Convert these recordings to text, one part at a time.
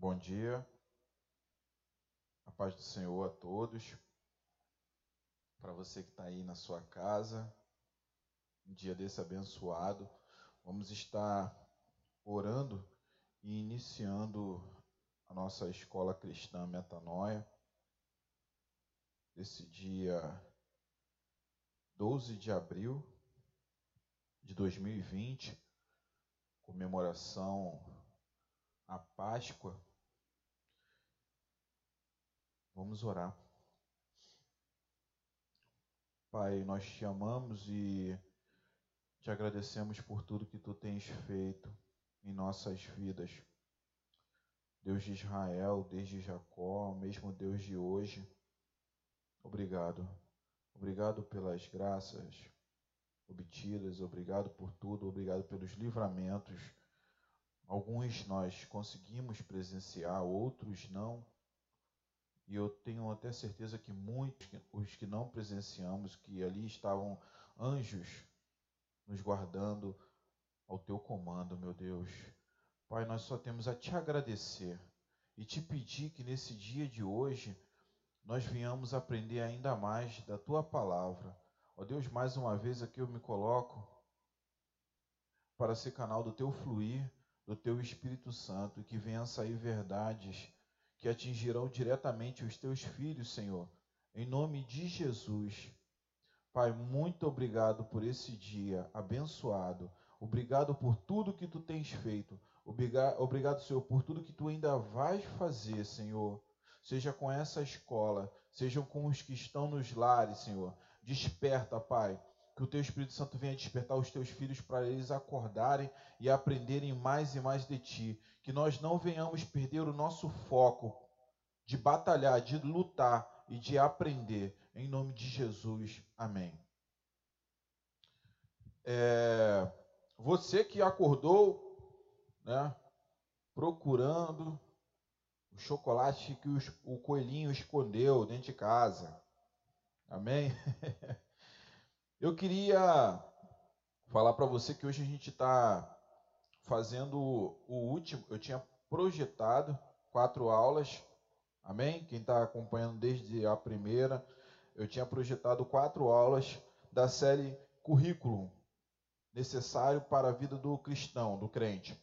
Bom dia. A paz do Senhor a todos. Para você que está aí na sua casa, um dia desse abençoado, vamos estar orando e iniciando a nossa escola cristã Metanoia. Esse dia 12 de abril de 2020, comemoração à Páscoa. Vamos orar. Pai, nós te amamos e te agradecemos por tudo que tu tens feito em nossas vidas. Deus de Israel, desde Jacó, mesmo Deus de hoje. Obrigado. Obrigado pelas graças obtidas, obrigado por tudo, obrigado pelos livramentos. Alguns nós conseguimos presenciar, outros não. E eu tenho até certeza que muitos, os que não presenciamos, que ali estavam anjos nos guardando ao teu comando, meu Deus. Pai, nós só temos a te agradecer e te pedir que nesse dia de hoje nós venhamos aprender ainda mais da tua palavra. Ó Deus, mais uma vez aqui eu me coloco para ser canal do teu fluir, do teu Espírito Santo, que venham sair verdades que atingirão diretamente os teus filhos, Senhor. Em nome de Jesus. Pai, muito obrigado por esse dia abençoado. Obrigado por tudo que tu tens feito. Obrigado, Senhor, por tudo que tu ainda vais fazer, Senhor. Seja com essa escola, sejam com os que estão nos lares, Senhor. Desperta, Pai. Que o teu Espírito Santo venha despertar os teus filhos para eles acordarem e aprenderem mais e mais de ti. Que nós não venhamos perder o nosso foco de batalhar, de lutar e de aprender. Em nome de Jesus. Amém. É, você que acordou né? procurando o chocolate que os, o coelhinho escondeu dentro de casa. Amém? Eu queria falar para você que hoje a gente está fazendo o último. Eu tinha projetado quatro aulas. Amém? Quem está acompanhando desde a primeira, eu tinha projetado quatro aulas da série Currículo necessário para a vida do cristão, do crente.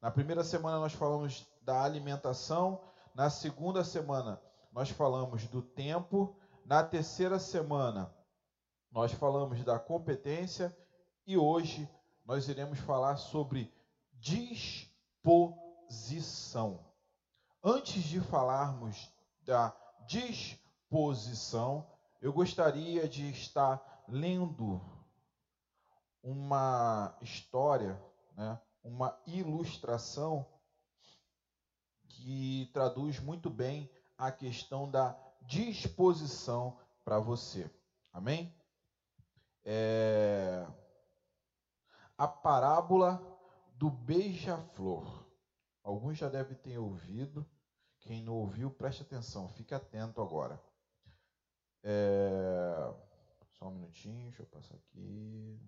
Na primeira semana nós falamos da alimentação, na segunda semana nós falamos do tempo, na terceira semana nós falamos da competência e hoje nós iremos falar sobre disposição. Antes de falarmos da disposição, eu gostaria de estar lendo uma história, né, uma ilustração que traduz muito bem a questão da disposição para você. Amém? É... A parábola do beija-flor. Alguns já devem ter ouvido. Quem não ouviu, preste atenção, fique atento agora. É... Só um minutinho, deixa eu passar aqui.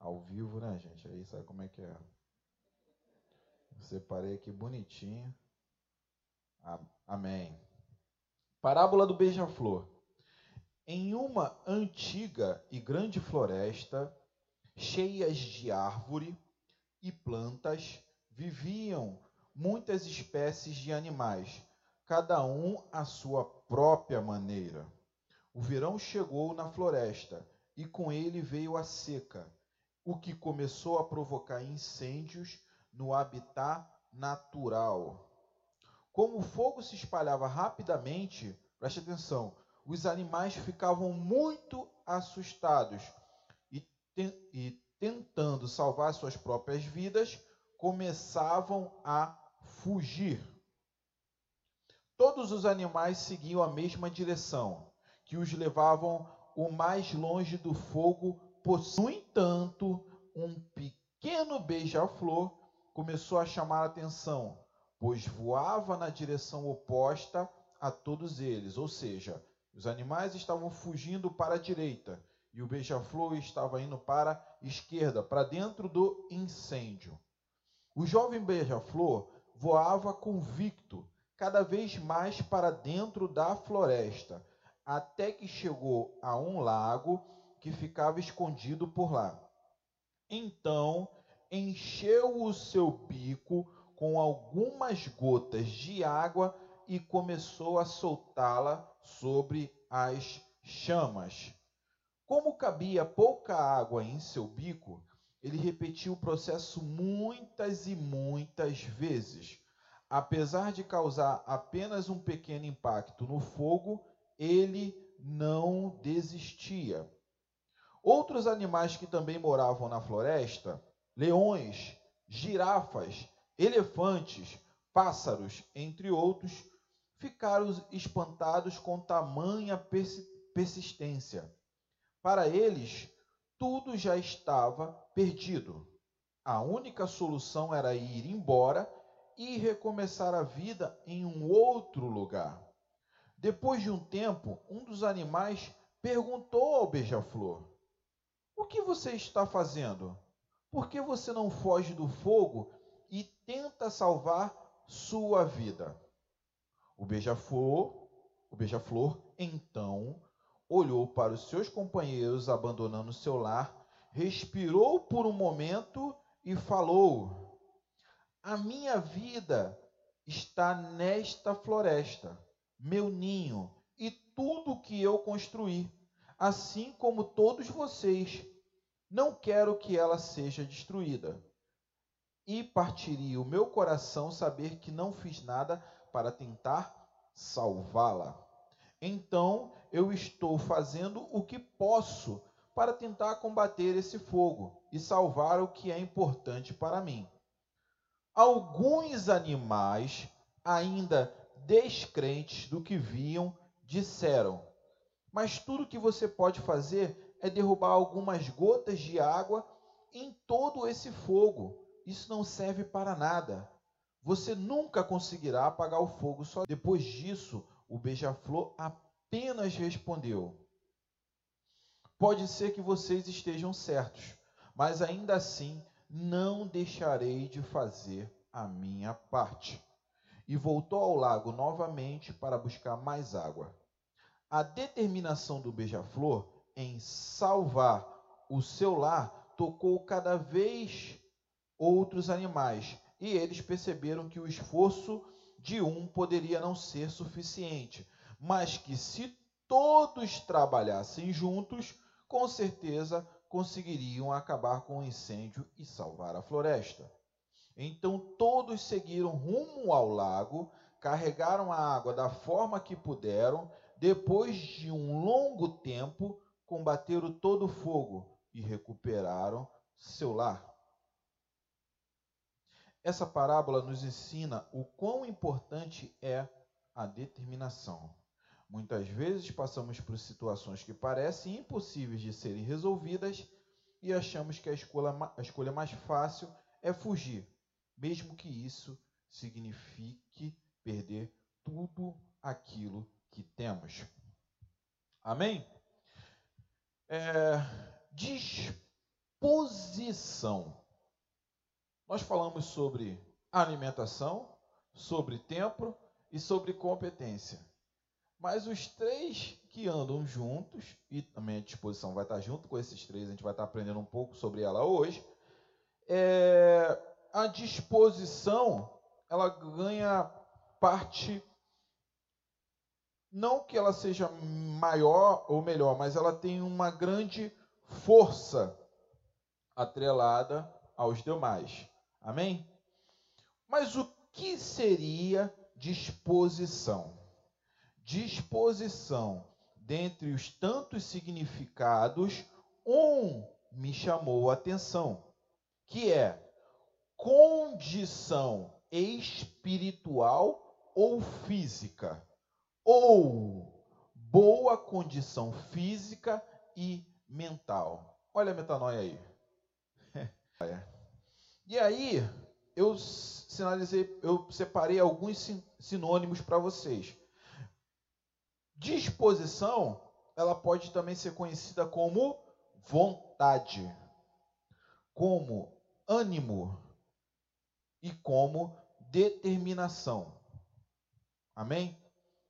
ao vivo, né, gente? Aí sabe como é que é. Separei aqui bonitinho. Amém. Parábola do beija-flor. Em uma antiga e grande floresta, cheias de árvore e plantas, viviam muitas espécies de animais, cada um à sua própria maneira. O verão chegou na floresta e com ele veio a seca o que começou a provocar incêndios no habitat natural. Como o fogo se espalhava rapidamente, preste atenção, os animais ficavam muito assustados e, te e tentando salvar suas próprias vidas, começavam a fugir. Todos os animais seguiam a mesma direção, que os levavam o mais longe do fogo no entanto, um pequeno beija-flor começou a chamar a atenção, pois voava na direção oposta a todos eles, ou seja, os animais estavam fugindo para a direita e o beija-flor estava indo para a esquerda, para dentro do incêndio. O jovem beija-flor voava convicto, cada vez mais para dentro da floresta, até que chegou a um lago que ficava escondido por lá. Então encheu o seu bico com algumas gotas de água e começou a soltá-la sobre as chamas. Como cabia pouca água em seu bico, ele repetiu o processo muitas e muitas vezes. Apesar de causar apenas um pequeno impacto no fogo, ele não desistia. Outros animais que também moravam na floresta, leões, girafas, elefantes, pássaros, entre outros, ficaram espantados com tamanha persistência. Para eles, tudo já estava perdido. A única solução era ir embora e recomeçar a vida em um outro lugar. Depois de um tempo, um dos animais perguntou ao beija-flor: O que você está fazendo? Por que você não foge do fogo e tenta salvar sua vida? O beija-flor, o beija-flor então olhou para os seus companheiros abandonando seu lar, respirou por um momento e falou: A minha vida está nesta floresta, meu ninho e tudo que eu construí, assim como todos vocês. Não quero que ela seja destruída. E partiria o meu coração saber que não fiz nada para tentar salvá-la. Então eu estou fazendo o que posso para tentar combater esse fogo e salvar o que é importante para mim. Alguns animais, ainda descrentes do que viam, disseram: Mas tudo que você pode fazer é derrubar algumas gotas de água em todo esse fogo. Isso não serve para nada. Você nunca conseguirá apagar o fogo só. Depois disso, o beija-flor apenas respondeu: Pode ser que vocês estejam certos, mas ainda assim não deixarei de fazer a minha parte. E voltou ao lago novamente para buscar mais água. A determinação do beija-flor em salvar o seu lar tocou cada vez outros animais e eles perceberam que o esforço de um poderia não ser suficiente, mas que se todos trabalhassem juntos, com certeza conseguiriam acabar com o incêndio e salvar a floresta. Então todos seguiram rumo ao lago, carregaram a água da forma que puderam, depois de um longo tempo, combateram todo o fogo e recuperaram seu lar. Essa parábola nos ensina o quão importante é a determinação. Muitas vezes passamos por situações que parecem impossíveis de serem resolvidas e achamos que a escolha, a escolha mais fácil é fugir, mesmo que isso signifique perder tudo aquilo que temos. Amém? É, disposição. Nós falamos sobre alimentação, sobre tempo e sobre competência. Mas os três que andam juntos, e também a disposição vai estar junto com esses três, a gente vai estar aprendendo um pouco sobre ela hoje. É, a disposição, ela ganha parte, não que ela seja maior ou melhor, mas ela tem uma grande força atrelada aos demais. Amém? Mas o que seria disposição? Disposição, dentre os tantos significados, um me chamou a atenção, que é condição espiritual ou física, ou boa condição física e mental. Olha a metanoia aí. E aí, eu sinalizei, eu separei alguns sinônimos para vocês. Disposição, ela pode também ser conhecida como vontade, como ânimo e como determinação. Amém?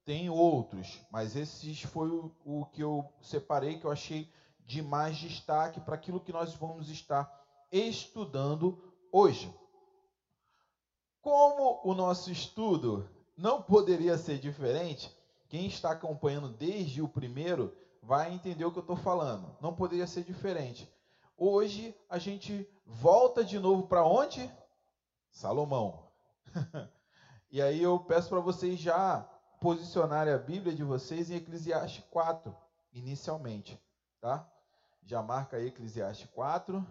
Tem outros, mas esses foi o, o que eu separei que eu achei de mais destaque para aquilo que nós vamos estar estudando hoje. Como o nosso estudo não poderia ser diferente, quem está acompanhando desde o primeiro vai entender o que eu estou falando. Não poderia ser diferente. Hoje a gente volta de novo para onde? Salomão. e aí eu peço para vocês já posicionarem a Bíblia de vocês em Eclesiastes 4, inicialmente, tá? Já marca aí Eclesiastes 4.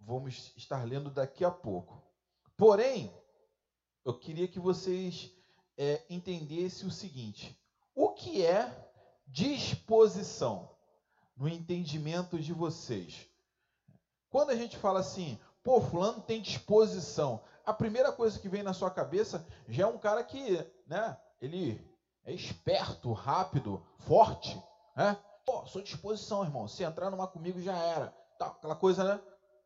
Vamos estar lendo daqui a pouco. Porém, eu queria que vocês é, entendessem o seguinte: o que é disposição no entendimento de vocês? Quando a gente fala assim, pô, fulano tem disposição, a primeira coisa que vem na sua cabeça já é um cara que, né, ele é esperto, rápido, forte, né? Pô, sou disposição, irmão. Se entrar numa comigo já era. Tá, aquela coisa, né?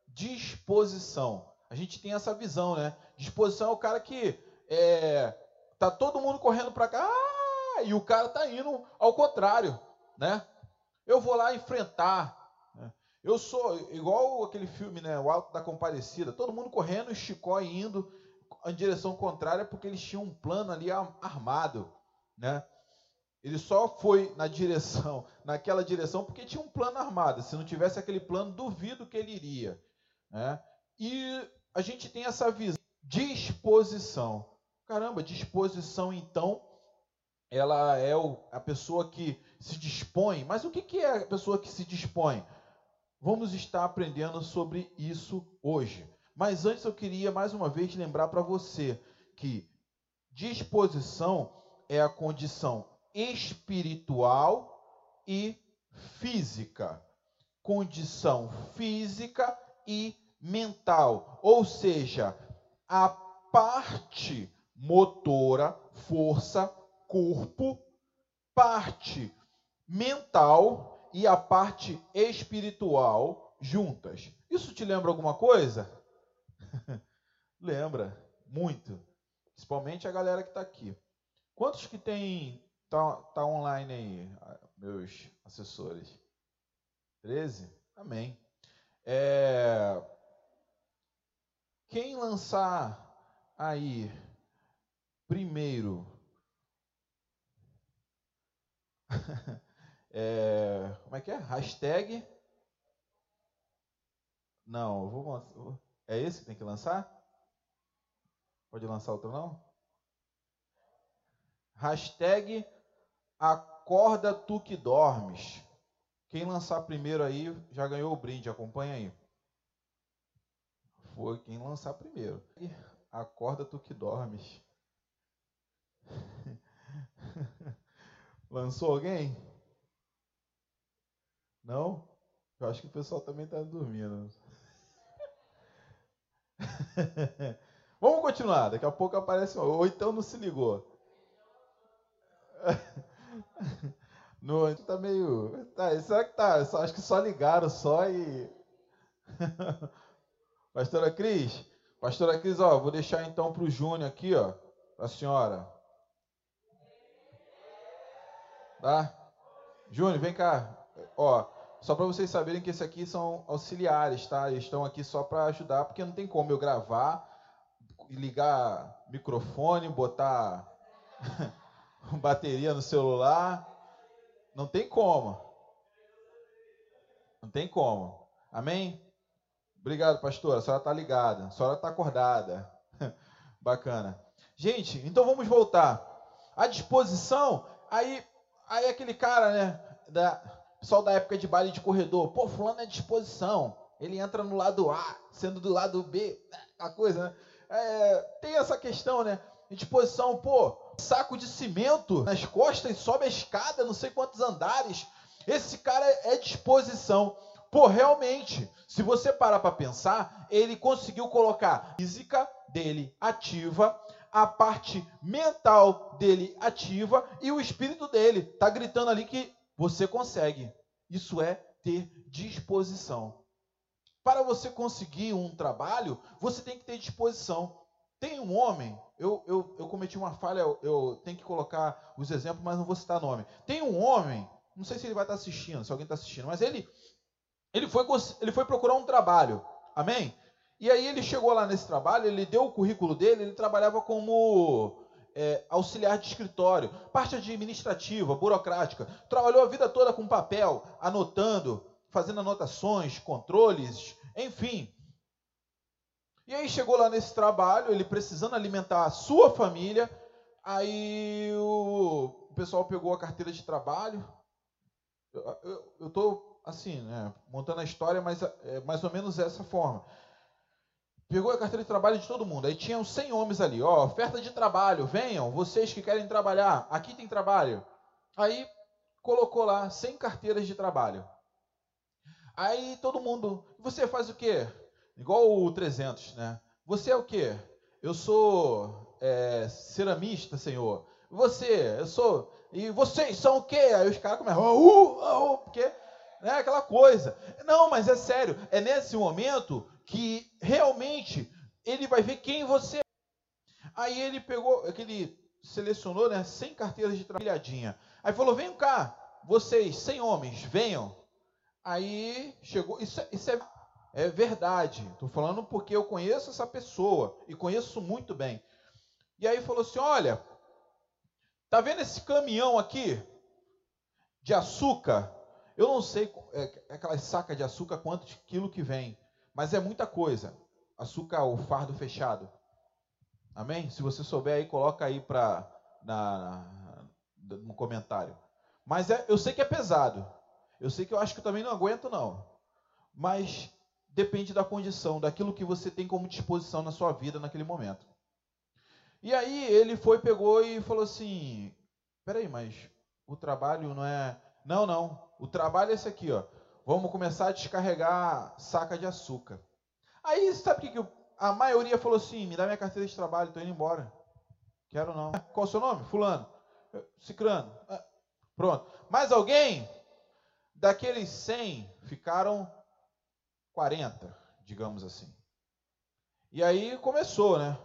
Disposição. A gente tem essa visão, né? Disposição é o cara que é, tá todo mundo correndo para cá ah, e o cara tá indo ao contrário, né? Eu vou lá enfrentar. Né? Eu sou igual aquele filme, né? O Alto da Comparecida. Todo mundo correndo Chicó indo em direção contrária porque eles tinham um plano ali armado, né? Ele só foi na direção, naquela direção, porque tinha um plano armado. Se não tivesse aquele plano, duvido que ele iria. Né? E a gente tem essa visão. Disposição. Caramba, disposição, então, ela é a pessoa que se dispõe. Mas o que é a pessoa que se dispõe? Vamos estar aprendendo sobre isso hoje. Mas antes eu queria mais uma vez lembrar para você que disposição é a condição espiritual e física. Condição física e mental, ou seja, a parte motora, força, corpo, parte mental e a parte espiritual juntas. Isso te lembra alguma coisa? Lembra, muito. Principalmente a galera que está aqui. Quantos que tem tá, tá online aí, meus assessores? 13? Amém. É, quem lançar aí primeiro é, como é que é? Hashtag não, vou é esse que tem que lançar? Pode lançar outro não? Hashtag acorda tu que dormes. Quem lançar primeiro aí já ganhou o brinde, acompanha aí foi quem lançar primeiro. Acorda tu que dormes. Lançou alguém? Não? Eu acho que o pessoal também está dormindo. Vamos continuar, daqui a pouco aparece um. Ou então não se ligou. No, tá meio. Tá, será que tá? Acho que só ligaram só e. Pastora Cris, Pastora Cris, ó, vou deixar então para o Júnior aqui, ó, a senhora. Tá? Júnior, vem cá. Ó, só para vocês saberem que esse aqui são auxiliares, tá? Eles estão aqui só para ajudar, porque não tem como eu gravar, ligar microfone, botar bateria no celular. Não tem como. Não tem como. Amém? Obrigado, pastor. A senhora está ligada. A senhora está acordada. Bacana. Gente, então vamos voltar. A disposição, aí, aí aquele cara, né? Da, pessoal da época de baile de corredor. Pô, fulano é disposição. Ele entra no lado A, sendo do lado B. A coisa, né? É, tem essa questão, né? Disposição, pô, saco de cimento nas costas, sobe a escada, não sei quantos andares. Esse cara é disposição. Pô, realmente, se você parar para pensar, ele conseguiu colocar a física dele ativa, a parte mental dele ativa e o espírito dele está gritando ali que você consegue. Isso é ter disposição. Para você conseguir um trabalho, você tem que ter disposição. Tem um homem, eu, eu, eu cometi uma falha, eu, tenho que colocar os exemplos, mas não vou citar nome. Tem um homem, não sei se ele vai estar assistindo, se alguém está assistindo, mas ele, ele, foi, ele foi procurar um trabalho. Amém? E aí ele chegou lá nesse trabalho, ele deu o currículo dele, ele trabalhava como é, auxiliar de escritório, parte administrativa, burocrática. Trabalhou a vida toda com papel, anotando, fazendo anotações, controles, enfim. E aí chegou lá nesse trabalho, ele precisando alimentar a sua família, aí o, pessoal pegou a carteira de trabalho. Eu estou assim, né, montando a história, mas é mais ou menos dessa forma pegou a carteira de trabalho de todo mundo. Aí tinham 100 homens ali, ó, oferta de trabalho, venham, vocês que querem trabalhar, aqui tem trabalho. Aí colocou lá 100 carteiras de trabalho. Aí todo mundo, você faz o quê? Igual o 300, né? Você é o quê? Eu sou é, ceramista, senhor. Você, eu sou. E vocês são o quê? Aí os caras começam, uh, uh, uh, porque né, aquela coisa. Não, mas é sério, é nesse momento que realmente ele vai ver quem você é. Aí ele pegou, aquele selecionou, né, 100 carteiras de trabalhadinha. Aí falou: "Vem cá, vocês, 100 homens, venham". Aí chegou, isso, é, isso é, é verdade. Estou falando porque eu conheço essa pessoa e conheço muito bem. E aí falou assim: "Olha, tá vendo esse caminhão aqui de açúcar? Eu não sei é, aquelas sacas de açúcar quantos quilos que vem. Mas é muita coisa. Açúcar, o fardo fechado. Amém? Se você souber aí, coloca aí para na, no comentário. Mas é, eu sei que é pesado. Eu sei que eu acho que eu também não aguento, não. Mas depende da condição, daquilo que você tem como disposição na sua vida naquele momento. E aí ele foi, pegou e falou assim: peraí, mas o trabalho não é. Não, não. O trabalho é esse aqui, ó vamos começar a descarregar saca de açúcar. Aí, sabe o que, que a maioria falou assim? Me dá minha carteira de trabalho, estou indo embora. Quero não. Qual o seu nome? Fulano. Cicrano. Ah, pronto. Mais alguém? Daqueles 100, ficaram 40, digamos assim. E aí começou, né?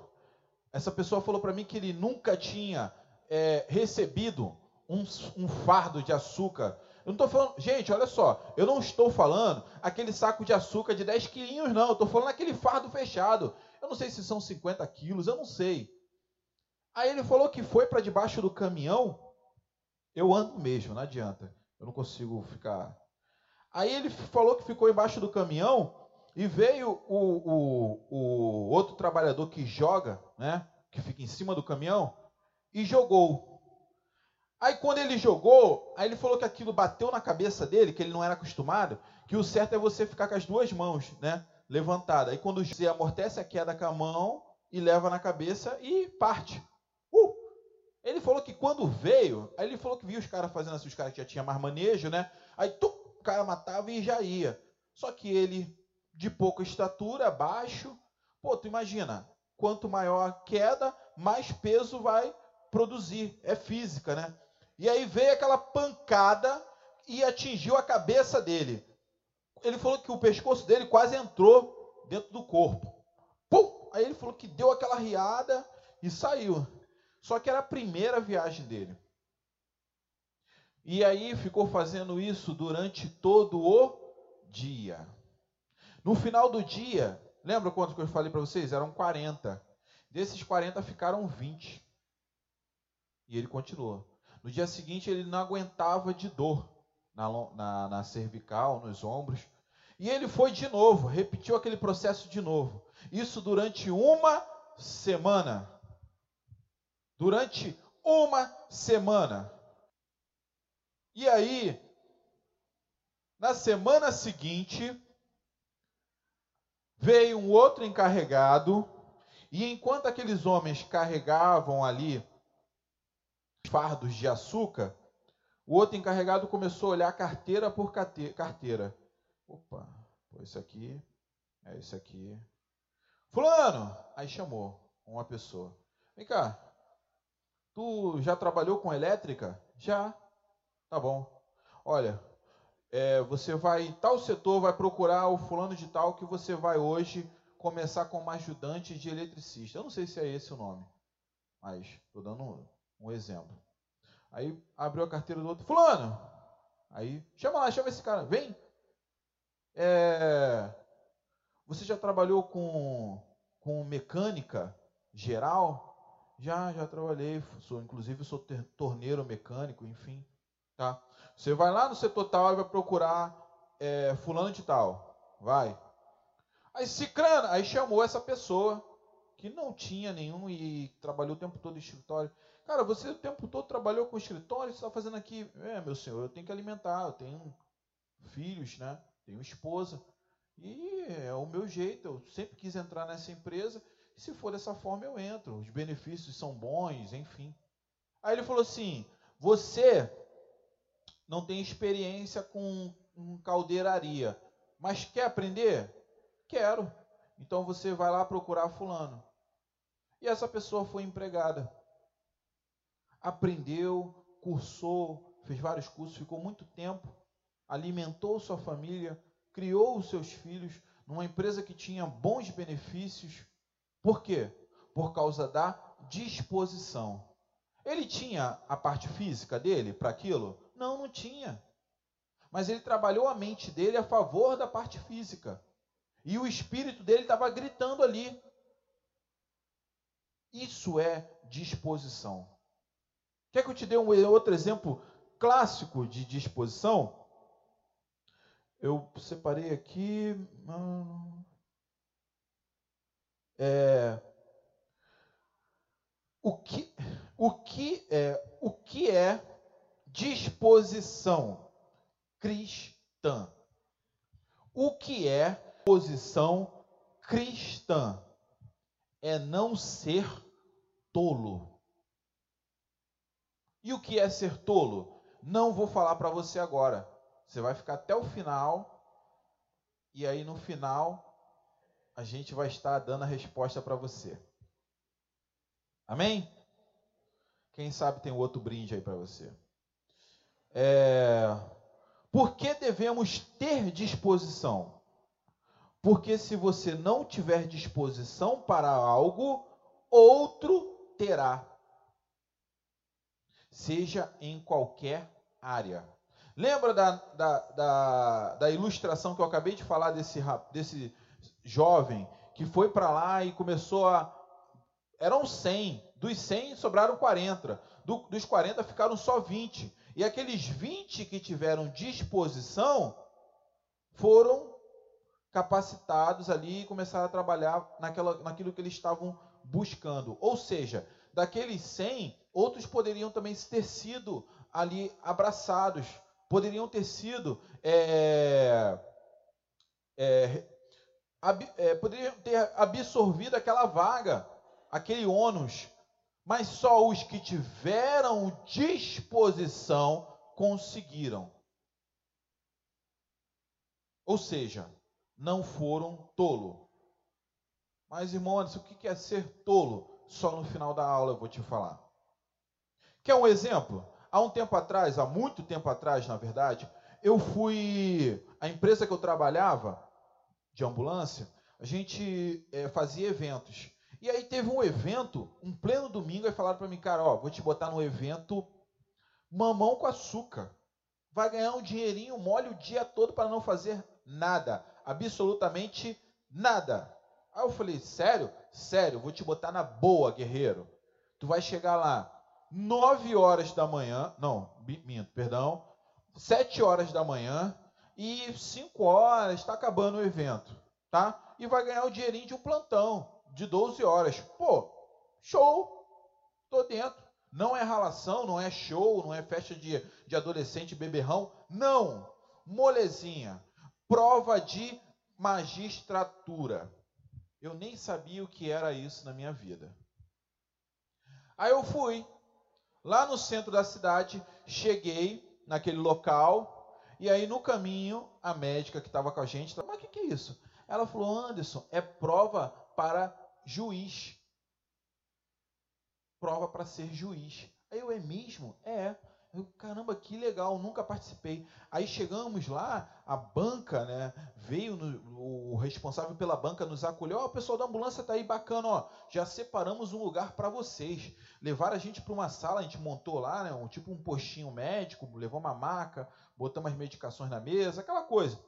Essa pessoa falou para mim que ele nunca tinha é, recebido um, um fardo de açúcar eu não estou falando, gente, olha só, eu não estou falando aquele saco de açúcar de 10 quilinhos, não. Eu estou falando aquele fardo fechado. Eu não sei se são 50 quilos, eu não sei. Aí ele falou que foi para debaixo do caminhão. Eu ando mesmo, não adianta. Eu não consigo ficar. Aí ele falou que ficou embaixo do caminhão e veio o, o, o outro trabalhador que joga, né? Que fica em cima do caminhão e jogou. Aí quando ele jogou, aí ele falou que aquilo bateu na cabeça dele, que ele não era acostumado, que o certo é você ficar com as duas mãos, né, levantada. Aí quando você amortece a queda com a mão e leva na cabeça e parte. Ele falou que quando veio, aí ele falou que viu os caras fazendo assim, os caras que já tinham mais manejo, né? Aí tu, o cara matava e já ia. Só que ele, de pouca estatura, baixo, pô, tu imagina, quanto maior a queda, mais peso vai produzir. É física, né? E aí veio aquela pancada e atingiu a cabeça dele. Ele falou que o pescoço dele quase entrou dentro do corpo. Pum! Aí ele falou que deu aquela riada e saiu. Só que era a primeira viagem dele. E aí ficou fazendo isso durante todo o dia. No final do dia, lembra quanto que eu falei para vocês? Eram 40. Desses 40 ficaram 20. E ele continuou. No dia seguinte, ele não aguentava de dor na, na, na cervical, nos ombros. E ele foi de novo, repetiu aquele processo de novo. Isso durante uma semana. Durante uma semana. E aí, na semana seguinte, veio um outro encarregado, e enquanto aqueles homens carregavam ali fardos de açúcar, o outro encarregado começou a olhar carteira por carteira. Opa, isso aqui, é isso aqui. Fulano! Aí chamou uma pessoa. Vem cá. Tu já trabalhou com elétrica? Já. Tá bom. Olha, é, você vai em tal setor, vai procurar o fulano de tal que você vai hoje começar como ajudante de eletricista. Eu não sei se é esse o nome, mas estou dando um, um, exemplo. Aí abriu a carteira do outro, fulano. Aí chama lá, chama esse cara, vem. É, você já trabalhou com, com mecânica geral? Já, já trabalhei. Sou, inclusive, sou torneiro mecânico, enfim. Tá? Você vai lá no setor tal e vai procurar é, fulano de tal. Vai. Aí Cicrana, aí chamou essa pessoa que não tinha nenhum e trabalhou o tempo todo em escritório. Cara, você o tempo todo trabalhou com escritório, você está fazendo aqui. É, meu senhor, eu tenho que alimentar, eu tenho filhos, né? Tenho esposa. E é o meu jeito, eu sempre quis entrar nessa empresa. E se for dessa forma, eu entro. Os benefícios são bons, enfim. Aí ele falou assim: Você não tem experiência com, caldeiraria, mas quer aprender? Quero. Então você vai lá procurar fulano. E essa pessoa foi empregada. Aprendeu, cursou, fez vários cursos, ficou muito tempo, alimentou sua família, criou os seus filhos numa empresa que tinha bons benefícios. Por quê? Por causa da disposição. Ele tinha a parte física dele para aquilo? Não, não tinha. Mas ele trabalhou a mente dele a favor da parte física. E o espírito dele estava gritando ali. Isso é disposição. Quer que eu te dê um outro exemplo clássico de disposição? Eu separei aqui. É, o que, o que é, o que é disposição cristã. O que é posição cristã? É não ser tolo. E o que é ser tolo? Não vou falar para você agora. Você vai ficar até o final. E aí no final a gente vai estar dando a resposta para você. Amém? Quem sabe tem outro brinde aí para você. É, por que devemos ter disposição? Porque se você não tiver disposição para algo, outro terá. Seja em qualquer área. Lembra da, da, da, da ilustração que eu acabei de falar desse, desse jovem que foi para lá e começou a. Eram 100. Dos 100 sobraram 40. Do, dos 40 ficaram só 20. E aqueles 20 que tiveram disposição foram capacitados ali e começaram a trabalhar naquela, naquilo que eles estavam buscando. Ou seja, daqueles 100, outros poderiam também ter sido ali abraçados, poderiam ter sido é, é, é, poderiam ter absorvido aquela vaga, aquele ônus mas só os que tiveram disposição conseguiram. Ou seja, não foram tolo. Mas, irmãos, o que é ser tolo? Só no final da aula eu vou te falar. Quer um exemplo? Há um tempo atrás, há muito tempo atrás, na verdade, eu fui. A empresa que eu trabalhava, de ambulância, a gente é, fazia eventos. E aí teve um evento, um pleno domingo, e falaram para mim, cara, ó, vou te botar no evento mamão com açúcar. Vai ganhar um dinheirinho mole o dia todo para não fazer nada, absolutamente nada. Aí eu falei, sério? Sério, vou te botar na boa, guerreiro. Tu vai chegar lá 9 horas da manhã, não, minto, perdão, 7 horas da manhã e 5 horas está acabando o evento, tá? E vai ganhar o dinheirinho de um plantão de 12 horas. Pô, show! Tô dentro. Não é ralação, não é show, não é festa de, de adolescente beberrão. Não! Molezinha. Prova de magistratura. Eu nem sabia o que era isso na minha vida. Aí eu fui lá no centro da cidade, cheguei naquele local, e aí no caminho, a médica que estava com a gente, mas o que, que é isso? Ela falou, Anderson, é prova para juiz. prova para ser juiz. Aí eu, é mesmo? É. Eu, caramba, que legal, nunca participei. Aí chegamos lá, a banca, né? Veio no, o responsável pela banca nos acolheu. Ó, oh, o pessoal da ambulância tá aí bacana, ó. Já separamos um lugar para vocês. Levaram a gente para uma sala, a gente montou lá, né? Um, tipo um postinho médico, levou uma maca, botamos as medicações na mesa, aquela coisa.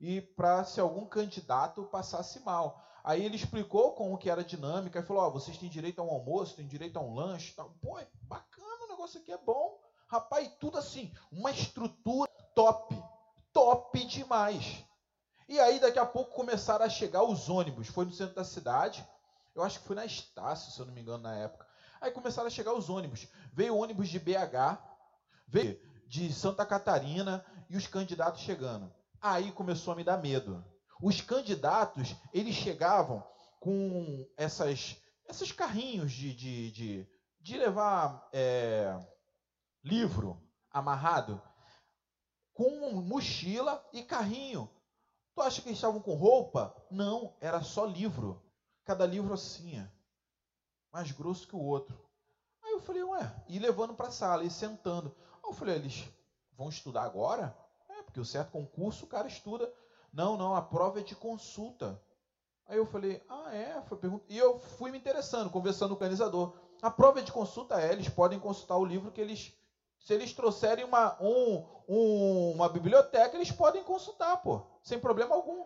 E para se algum candidato passasse mal. Aí ele explicou como que era a dinâmica e falou: ó, oh, vocês têm direito a um almoço, têm direito a um lanche, tal. Pô, é bacana, o negócio aqui é bom. Rapaz, tudo assim, uma estrutura top, top demais. E aí daqui a pouco começaram a chegar os ônibus. Foi no centro da cidade. Eu acho que foi na Estácio, se eu não me engano, na época. Aí começaram a chegar os ônibus. Veio ônibus de BH, veio de Santa Catarina e os candidatos chegando. Aí começou a me dar medo. Os candidatos, eles chegavam com essas, esses carrinhos de, de, de, de levar é, livro amarrado, com mochila e carrinho. Tu acha que eles estavam com roupa? Não, era só livro. Cada livro assim, mais grosso que o outro. Aí eu falei, ué, e levando para a sala e sentando. Aí eu falei, eles vão estudar agora? É, porque o certo concurso o cara estuda. Não, não, a prova é de consulta. Aí eu falei, ah, é? Foi pergunta. E eu fui me interessando, conversando com o organizador. A prova é de consulta é, eles podem consultar o livro que eles se eles trouxerem uma, um, um, uma biblioteca, eles podem consultar, pô, sem problema algum.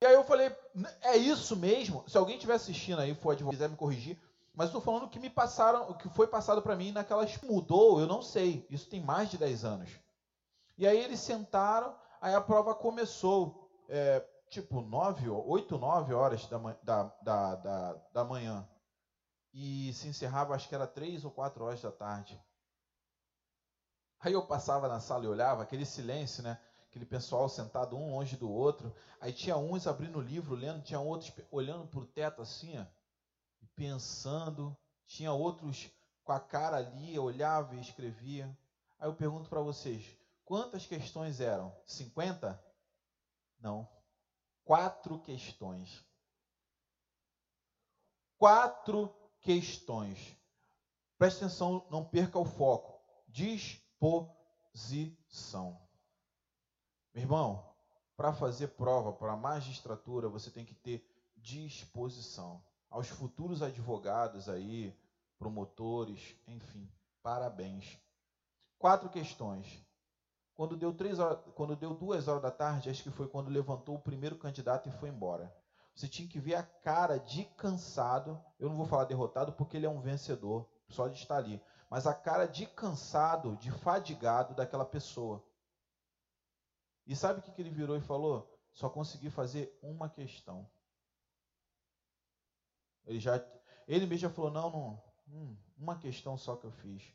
E aí eu falei, é isso mesmo? Se alguém estiver assistindo aí, for advogado, quiser me corrigir, mas estou falando que me passaram, o que foi passado para mim naquelas mudou, eu não sei. Isso tem mais de 10 anos. E aí eles sentaram, aí a prova começou, é, tipo 9, 8, 9 horas da, da, da, da, da manhã. E se encerrava, acho que era 3 ou 4 horas da tarde. Aí eu passava na sala e olhava, aquele silêncio, né? Aquele pessoal sentado um longe do outro. Aí tinha uns abrindo o livro, lendo, tinha outros olhando para o teto assim, e pensando. Tinha outros com a cara ali, olhava e escrevia. Aí eu pergunto para vocês, quantas questões eram? 50? Não. Quatro questões. Quatro questões. Preste atenção, não perca o foco. Diz disposição. Meu irmão, para fazer prova para a magistratura, você tem que ter disposição. Aos futuros advogados aí, promotores, enfim, parabéns. Quatro questões. Quando deu, três horas, quando deu duas horas da tarde, acho que foi quando levantou o primeiro candidato e foi embora. Você tinha que ver a cara de cansado. Eu não vou falar derrotado porque ele é um vencedor, só de estar ali mas a cara de cansado, de fadigado daquela pessoa. E sabe o que ele virou e falou? Só consegui fazer uma questão. Ele já, ele mesmo já falou não, não, hum, uma questão só que eu fiz.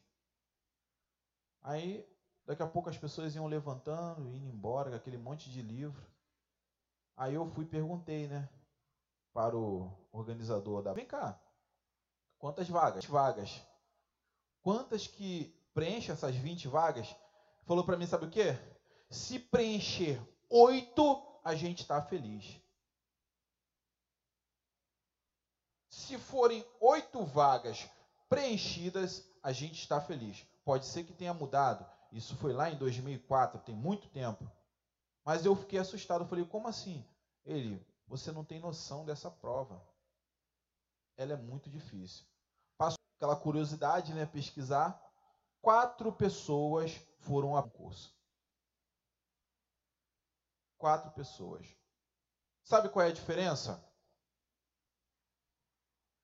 Aí, daqui a pouco as pessoas iam levantando, indo embora, aquele monte de livro. Aí eu fui e perguntei, né, para o organizador da, vem cá, quantas vagas? Vagas quantas que preenche essas 20 vagas, falou para mim, sabe o que? Se preencher oito, a gente está feliz. Se forem oito vagas preenchidas, a gente está feliz. Pode ser que tenha mudado. Isso foi lá em 2004, tem muito tempo. Mas eu fiquei assustado. Falei, como assim? Ele, você não tem noção dessa prova. Ela é muito difícil aquela curiosidade, né, pesquisar, quatro pessoas foram a concurso. Quatro pessoas. Sabe qual é a diferença?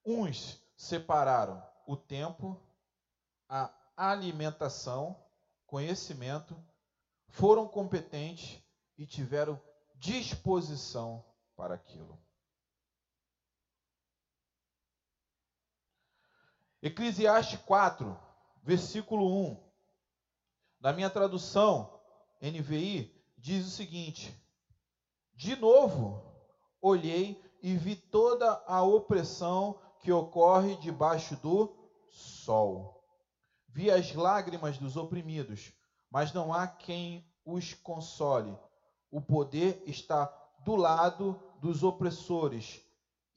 Uns separaram o tempo, a alimentação, conhecimento, foram competentes e tiveram disposição para aquilo. Eclesiastes 4, versículo 1. Na minha tradução, NVI, diz o seguinte: De novo, olhei e vi toda a opressão que ocorre debaixo do sol. Vi as lágrimas dos oprimidos, mas não há quem os console. O poder está do lado dos opressores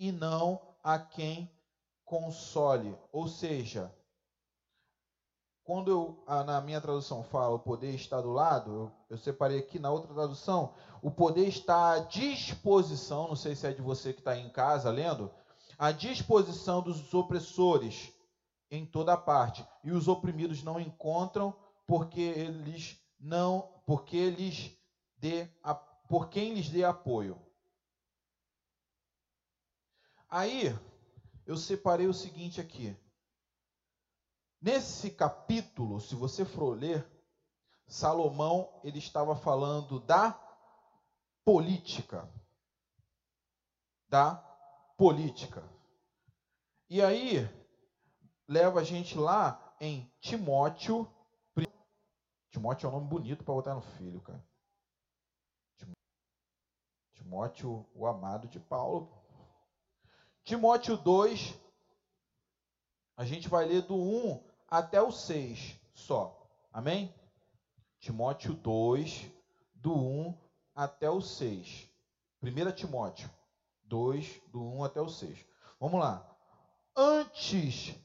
e não há quem console, ou seja, quando eu, na minha tradução fala o poder está do lado, eu, eu, separei aqui na outra tradução, o poder está à disposição, não sei se é de você que está em casa lendo, à disposição dos opressores em toda parte, e os oprimidos não encontram porque eles não, porque eles dê, por quem lhes dê apoio. Aí, eu separei o seguinte aqui. Nesse capítulo, se você for ler, Salomão ele estava falando da política. Da política. E aí leva a gente lá em Timóteo. Timóteo é um nome bonito para botar no filho, cara. Timóteo, o amado de Paulo. Timóteo 2, a gente vai ler do 1 até o 6 só. Amém? Timóteo 2, do 1 até o 6. 1 Timóteo 2, do 1 até o 6. Vamos lá. Antes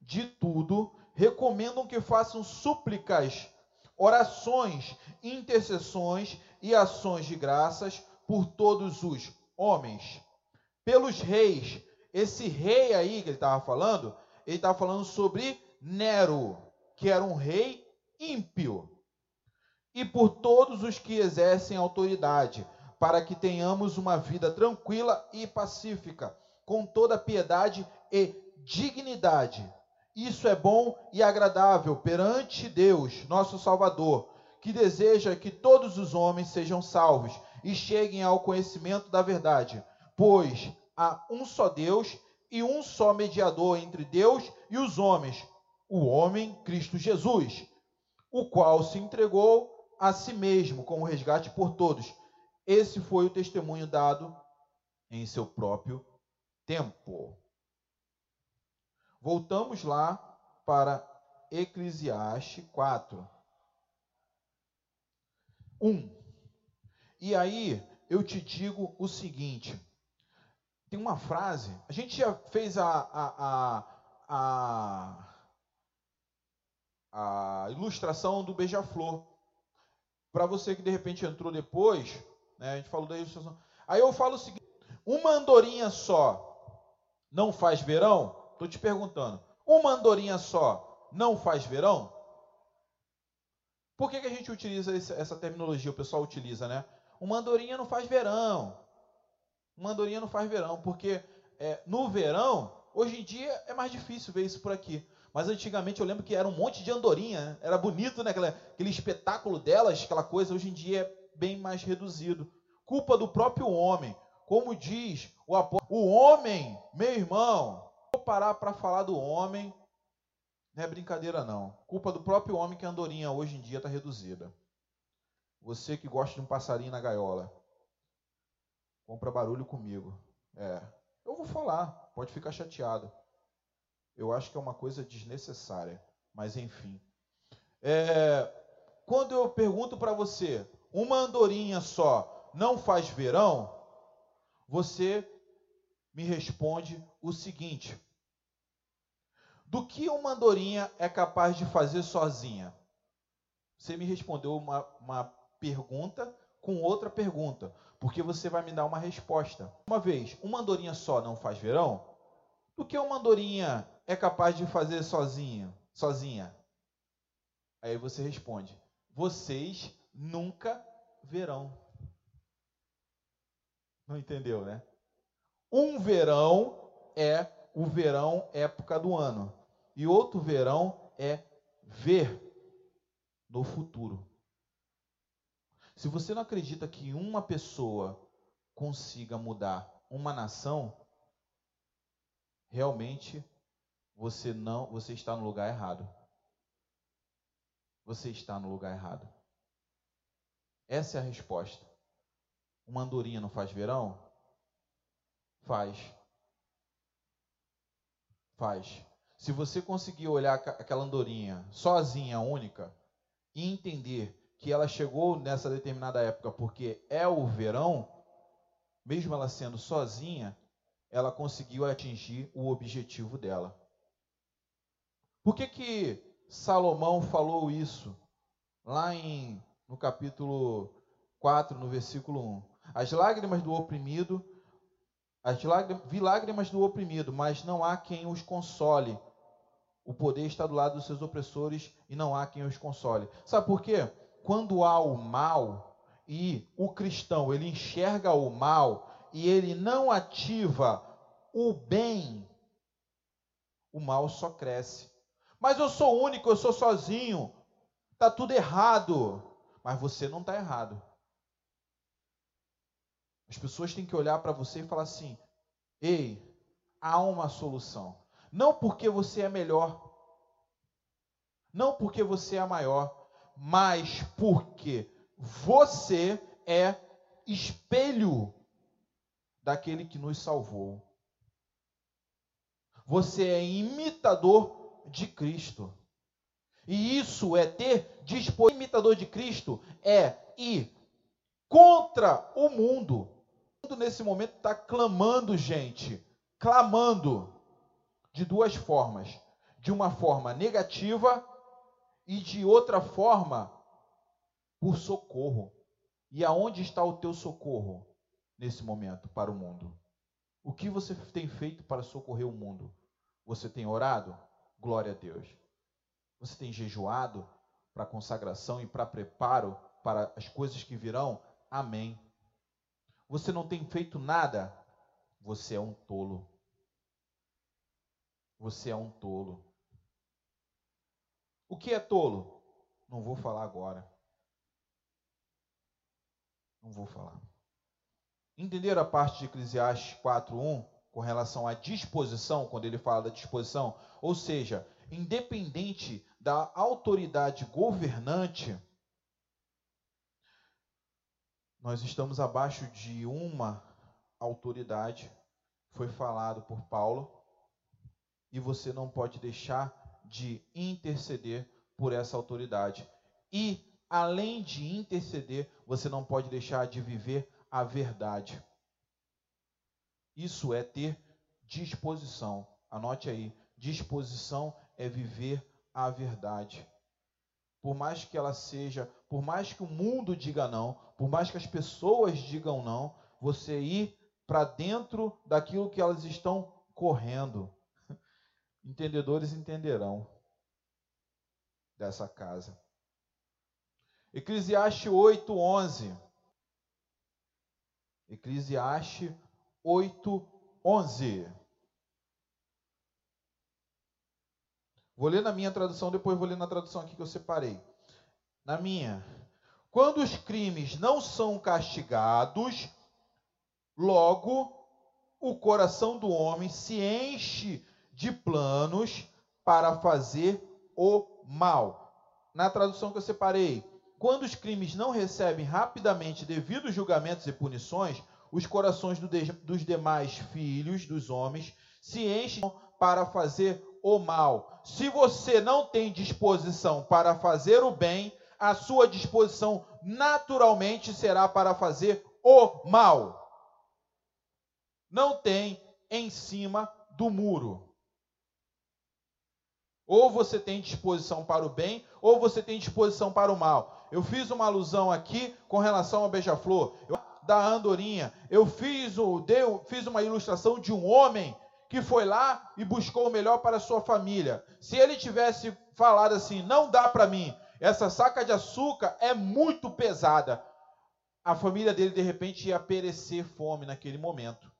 de tudo, recomendam que façam súplicas, orações, intercessões e ações de graças por todos os homens pelos reis. Esse rei aí que ele estava falando, ele estava falando sobre Nero, que era um rei ímpio. E por todos os que exercem autoridade, para que tenhamos uma vida tranquila e pacífica, com toda piedade e dignidade. Isso é bom e agradável perante Deus, nosso Salvador, que deseja que todos os homens sejam salvos e cheguem ao conhecimento da verdade pois há um só Deus e um só mediador entre Deus e os homens, o homem Cristo Jesus, o qual se entregou a si mesmo como resgate por todos. Esse foi o testemunho dado em seu próprio tempo. Voltamos lá para Eclesiastes 4. 1. E aí eu te digo o seguinte: tem uma frase, a gente já fez a, a, a, a, a ilustração do beija-flor. Para você que de repente entrou depois, né, a gente falou da ilustração. Aí eu falo o seguinte: uma andorinha só não faz verão? Estou te perguntando. Uma andorinha só não faz verão? Por que, que a gente utiliza essa terminologia? O pessoal utiliza, né? Uma andorinha não faz verão. Uma andorinha não faz verão, porque é, no verão, hoje em dia é mais difícil ver isso por aqui. Mas antigamente eu lembro que era um monte de andorinha, né? era bonito, né? Aquele espetáculo delas, aquela coisa, hoje em dia é bem mais reduzido. Culpa do próprio homem. Como diz o apóstolo, o homem, meu irmão, vou parar para falar do homem, não é brincadeira não. Culpa do próprio homem que a andorinha hoje em dia está reduzida. Você que gosta de um passarinho na gaiola compra barulho comigo. É, eu vou falar, pode ficar chateado. Eu acho que é uma coisa desnecessária, mas enfim. É, quando eu pergunto para você, uma andorinha só não faz verão? Você me responde o seguinte: do que uma andorinha é capaz de fazer sozinha? Você me respondeu uma, uma pergunta com outra pergunta porque você vai me dar uma resposta. Uma vez, uma andorinha só não faz verão? O que uma andorinha é capaz de fazer sozinha? Sozinha? Aí você responde: vocês nunca verão. Não entendeu, né? Um verão é o verão época do ano e outro verão é ver no futuro. Se você não acredita que uma pessoa consiga mudar uma nação, realmente você não, você está no lugar errado. Você está no lugar errado. Essa é a resposta. Uma andorinha não faz verão? Faz. Faz. Se você conseguir olhar aquela andorinha sozinha, única, e entender que ela chegou nessa determinada época porque é o verão, mesmo ela sendo sozinha, ela conseguiu atingir o objetivo dela. Por que, que Salomão falou isso? Lá em, no capítulo 4, no versículo 1. As lágrimas do oprimido, as lágrimas, vi lágrimas do oprimido, mas não há quem os console. O poder está do lado dos seus opressores e não há quem os console. Sabe por quê? Quando há o mal e o cristão ele enxerga o mal e ele não ativa o bem, o mal só cresce. Mas eu sou único, eu sou sozinho. Tá tudo errado. Mas você não está errado. As pessoas têm que olhar para você e falar assim: "Ei, há uma solução. Não porque você é melhor, não porque você é maior, mas porque você é espelho daquele que nos salvou. Você é imitador de Cristo. E isso é ter disposição. Imitador de Cristo é ir contra o mundo. O mundo nesse momento está clamando, gente, clamando de duas formas: de uma forma negativa e de outra forma por socorro. E aonde está o teu socorro nesse momento para o mundo? O que você tem feito para socorrer o mundo? Você tem orado? Glória a Deus. Você tem jejuado para consagração e para preparo para as coisas que virão? Amém. Você não tem feito nada? Você é um tolo. Você é um tolo. O que é tolo? Não vou falar agora. Não vou falar. Entenderam a parte de Eclesiastes 4:1 com relação à disposição, quando ele fala da disposição? Ou seja, independente da autoridade governante, nós estamos abaixo de uma autoridade, foi falado por Paulo, e você não pode deixar de interceder por essa autoridade. E, além de interceder, você não pode deixar de viver a verdade. Isso é ter disposição. Anote aí: disposição é viver a verdade. Por mais que ela seja, por mais que o mundo diga não, por mais que as pessoas digam não, você ir para dentro daquilo que elas estão correndo. Entendedores entenderão dessa casa. Eclesiastes 8, 11. Eclesiastes 8, 11. Vou ler na minha tradução, depois vou ler na tradução aqui que eu separei. Na minha. Quando os crimes não são castigados, logo o coração do homem se enche de planos para fazer o mal. Na tradução que eu separei, quando os crimes não recebem rapidamente devidos julgamentos e punições, os corações do de, dos demais filhos dos homens se enchem para fazer o mal. Se você não tem disposição para fazer o bem, a sua disposição naturalmente será para fazer o mal. Não tem em cima do muro. Ou você tem disposição para o bem, ou você tem disposição para o mal. Eu fiz uma alusão aqui com relação ao beija-flor da andorinha. Eu fiz, o, deu, fiz uma ilustração de um homem que foi lá e buscou o melhor para sua família. Se ele tivesse falado assim, não dá para mim, essa saca de açúcar é muito pesada, a família dele de repente ia perecer fome naquele momento.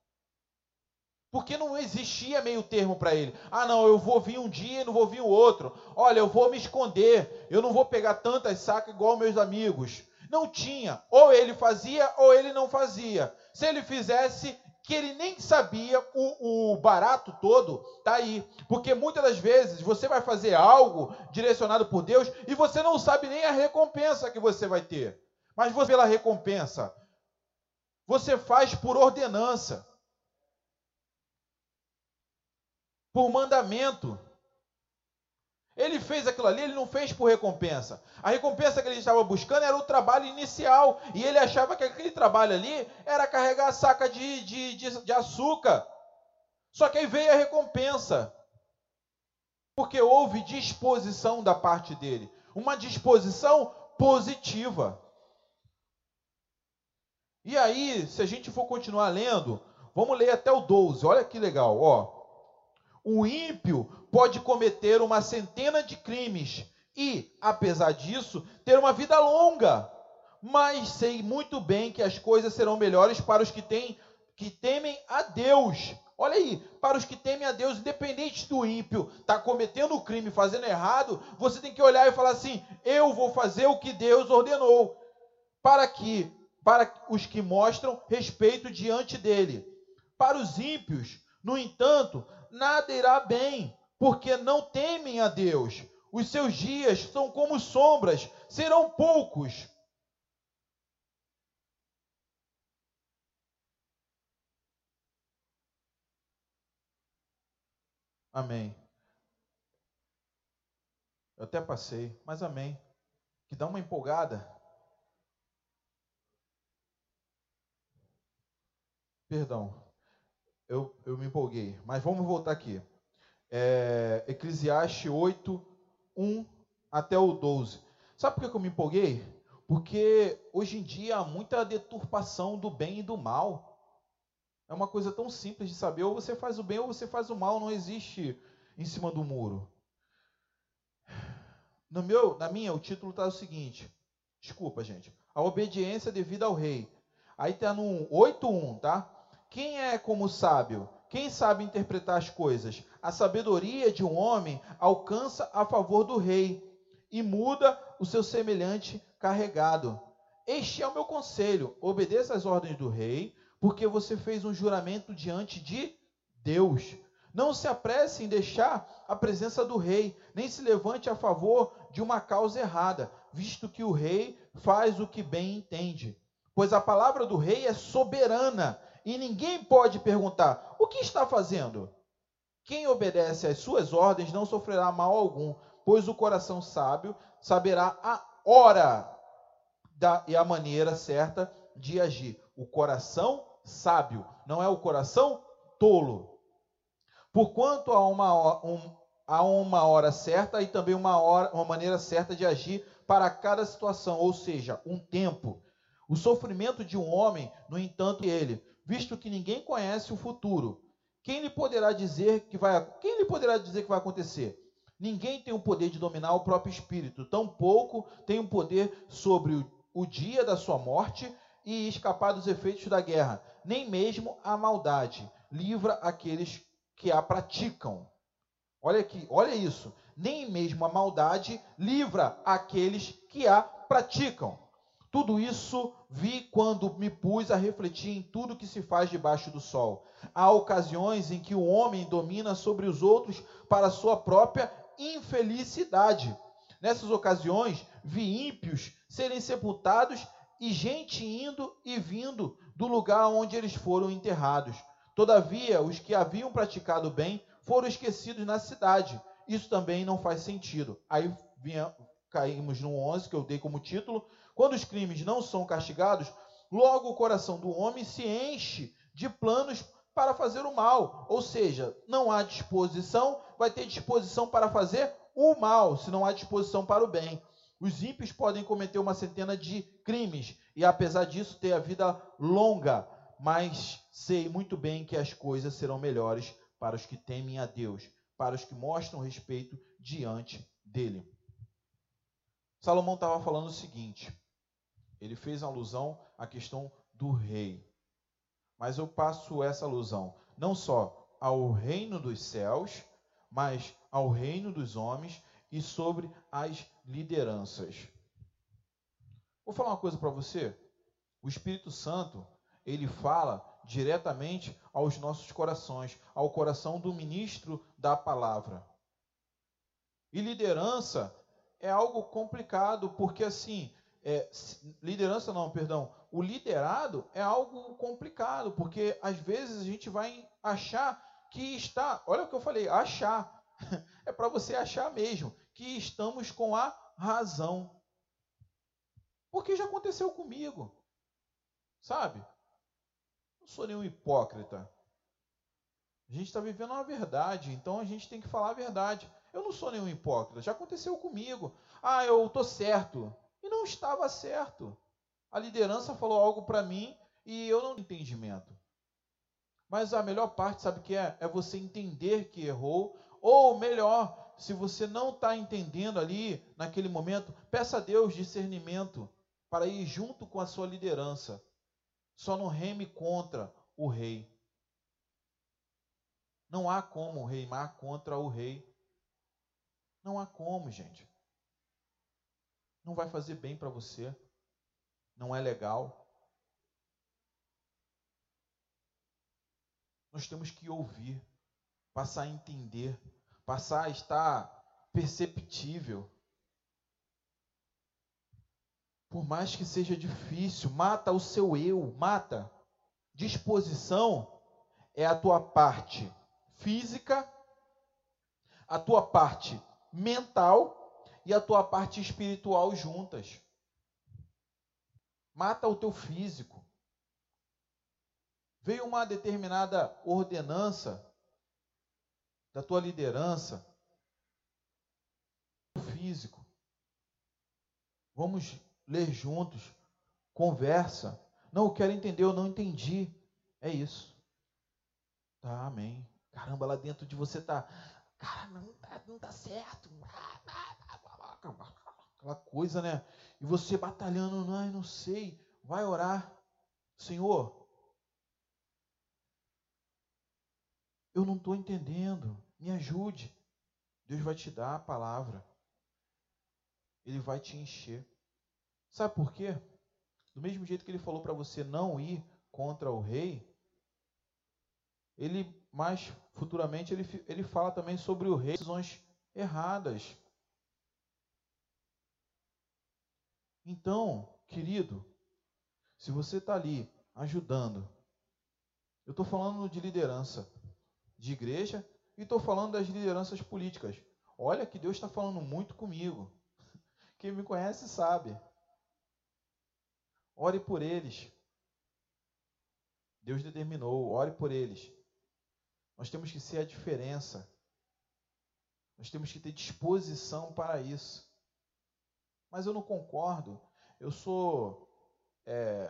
Porque não existia meio termo para ele. Ah, não, eu vou vir um dia e não vou vir o outro. Olha, eu vou me esconder. Eu não vou pegar tantas sacas igual meus amigos. Não tinha. Ou ele fazia ou ele não fazia. Se ele fizesse, que ele nem sabia o, o barato todo, tá aí. Porque muitas das vezes você vai fazer algo direcionado por Deus e você não sabe nem a recompensa que você vai ter. Mas você, pela recompensa, você faz por ordenança. Por mandamento. Ele fez aquilo ali, ele não fez por recompensa. A recompensa que ele estava buscando era o trabalho inicial. E ele achava que aquele trabalho ali era carregar a saca de, de, de, de açúcar. Só que aí veio a recompensa. Porque houve disposição da parte dele, uma disposição positiva. E aí, se a gente for continuar lendo, vamos ler até o 12. Olha que legal, ó. O ímpio pode cometer uma centena de crimes e, apesar disso, ter uma vida longa. Mas sei muito bem que as coisas serão melhores para os que têm que temem a Deus. Olha aí, para os que temem a Deus, independente do ímpio estar tá cometendo o crime, fazendo errado, você tem que olhar e falar assim: eu vou fazer o que Deus ordenou, para que para os que mostram respeito diante dele. Para os ímpios, no entanto, nada irá bem, porque não temem a Deus. Os seus dias são como sombras, serão poucos. Amém. Eu até passei, mas amém. Que dá uma empolgada. Perdão, eu, eu me empolguei, mas vamos voltar aqui. É, Eclesiastes 8, 1 até o 12. Sabe por que eu me empolguei? Porque hoje em dia há muita deturpação do bem e do mal. É uma coisa tão simples de saber, ou você faz o bem ou você faz o mal, não existe em cima do muro. No meu, na minha, o título está o seguinte. Desculpa, gente. A obediência devida ao rei. Aí está no 8.1, tá? Quem é como sábio? Quem sabe interpretar as coisas? A sabedoria de um homem alcança a favor do rei e muda o seu semelhante carregado. Este é o meu conselho: obedeça às ordens do rei, porque você fez um juramento diante de Deus. Não se apresse em deixar a presença do rei, nem se levante a favor de uma causa errada, visto que o rei faz o que bem entende. Pois a palavra do rei é soberana e ninguém pode perguntar: o que está fazendo? Quem obedece às suas ordens não sofrerá mal algum, pois o coração sábio saberá a hora da, e a maneira certa de agir. O coração sábio, não é o coração tolo. Porquanto há uma, um, há uma hora certa e também uma, hora, uma maneira certa de agir para cada situação, ou seja, um tempo. O sofrimento de um homem, no entanto, ele, visto que ninguém conhece o futuro. Quem lhe poderá dizer que vai, quem lhe poderá dizer que vai acontecer? Ninguém tem o poder de dominar o próprio espírito, tampouco tem o poder sobre o, o dia da sua morte e escapar dos efeitos da guerra. Nem mesmo a maldade livra aqueles que a praticam. Olha aqui, olha isso. Nem mesmo a maldade livra aqueles que a praticam. Tudo isso vi quando me pus a refletir em tudo que se faz debaixo do sol. Há ocasiões em que o homem domina sobre os outros para sua própria infelicidade. Nessas ocasiões, vi ímpios serem sepultados e gente indo e vindo do lugar onde eles foram enterrados. Todavia, os que haviam praticado bem foram esquecidos na cidade. Isso também não faz sentido. Aí vinha, caímos no 11, que eu dei como título, quando os crimes não são castigados, logo o coração do homem se enche de planos para fazer o mal. Ou seja, não há disposição, vai ter disposição para fazer o mal, se não há disposição para o bem. Os ímpios podem cometer uma centena de crimes e, apesar disso, ter a vida longa, mas sei muito bem que as coisas serão melhores para os que temem a Deus, para os que mostram respeito diante dele. Salomão estava falando o seguinte: ele fez alusão à questão do rei. Mas eu passo essa alusão não só ao reino dos céus, mas ao reino dos homens e sobre as lideranças. Vou falar uma coisa para você. O Espírito Santo, ele fala diretamente aos nossos corações, ao coração do ministro da palavra. E liderança é algo complicado, porque assim, é, liderança não, perdão, o liderado é algo complicado, porque às vezes a gente vai achar que está, olha o que eu falei, achar, é para você achar mesmo, que estamos com a razão. Porque já aconteceu comigo, sabe? Não sou nenhum hipócrita. A gente está vivendo uma verdade, então a gente tem que falar a verdade. eu não sou nenhum hipócrita, já aconteceu comigo. Ah, eu estou certo. E não estava certo. A liderança falou algo para mim e eu não entendimento. Mas a melhor parte, sabe o que é? É você entender que errou, ou melhor, se você não está entendendo ali, naquele momento, peça a Deus discernimento para ir junto com a sua liderança. Só não reme contra o rei. Não há como reimar contra o rei. Não há como, gente. Não vai fazer bem para você. Não é legal. Nós temos que ouvir, passar a entender, passar a estar perceptível. Por mais que seja difícil, mata o seu eu, mata. Disposição é a tua parte física, a tua parte mental e a tua parte espiritual juntas. Mata o teu físico. Veio uma determinada ordenança da tua liderança físico. Vamos ler juntos, conversa. Não, eu quero entender, eu não entendi. É isso. Tá, amém. Caramba, lá dentro de você tá, cara, não tá, não tá certo. Aquela coisa, né? E você batalhando, não, não sei. Vai orar. Senhor, eu não estou entendendo. Me ajude. Deus vai te dar a palavra. Ele vai te encher. Sabe por quê? Do mesmo jeito que ele falou para você não ir contra o rei, ele mais futuramente ele, ele fala também sobre o rei, decisões erradas. Então, querido, se você está ali ajudando, eu estou falando de liderança de igreja e estou falando das lideranças políticas. Olha que Deus está falando muito comigo. Quem me conhece sabe. Ore por eles. Deus determinou, ore por eles. Nós temos que ser a diferença. Nós temos que ter disposição para isso. Mas eu não concordo. Eu sou. É,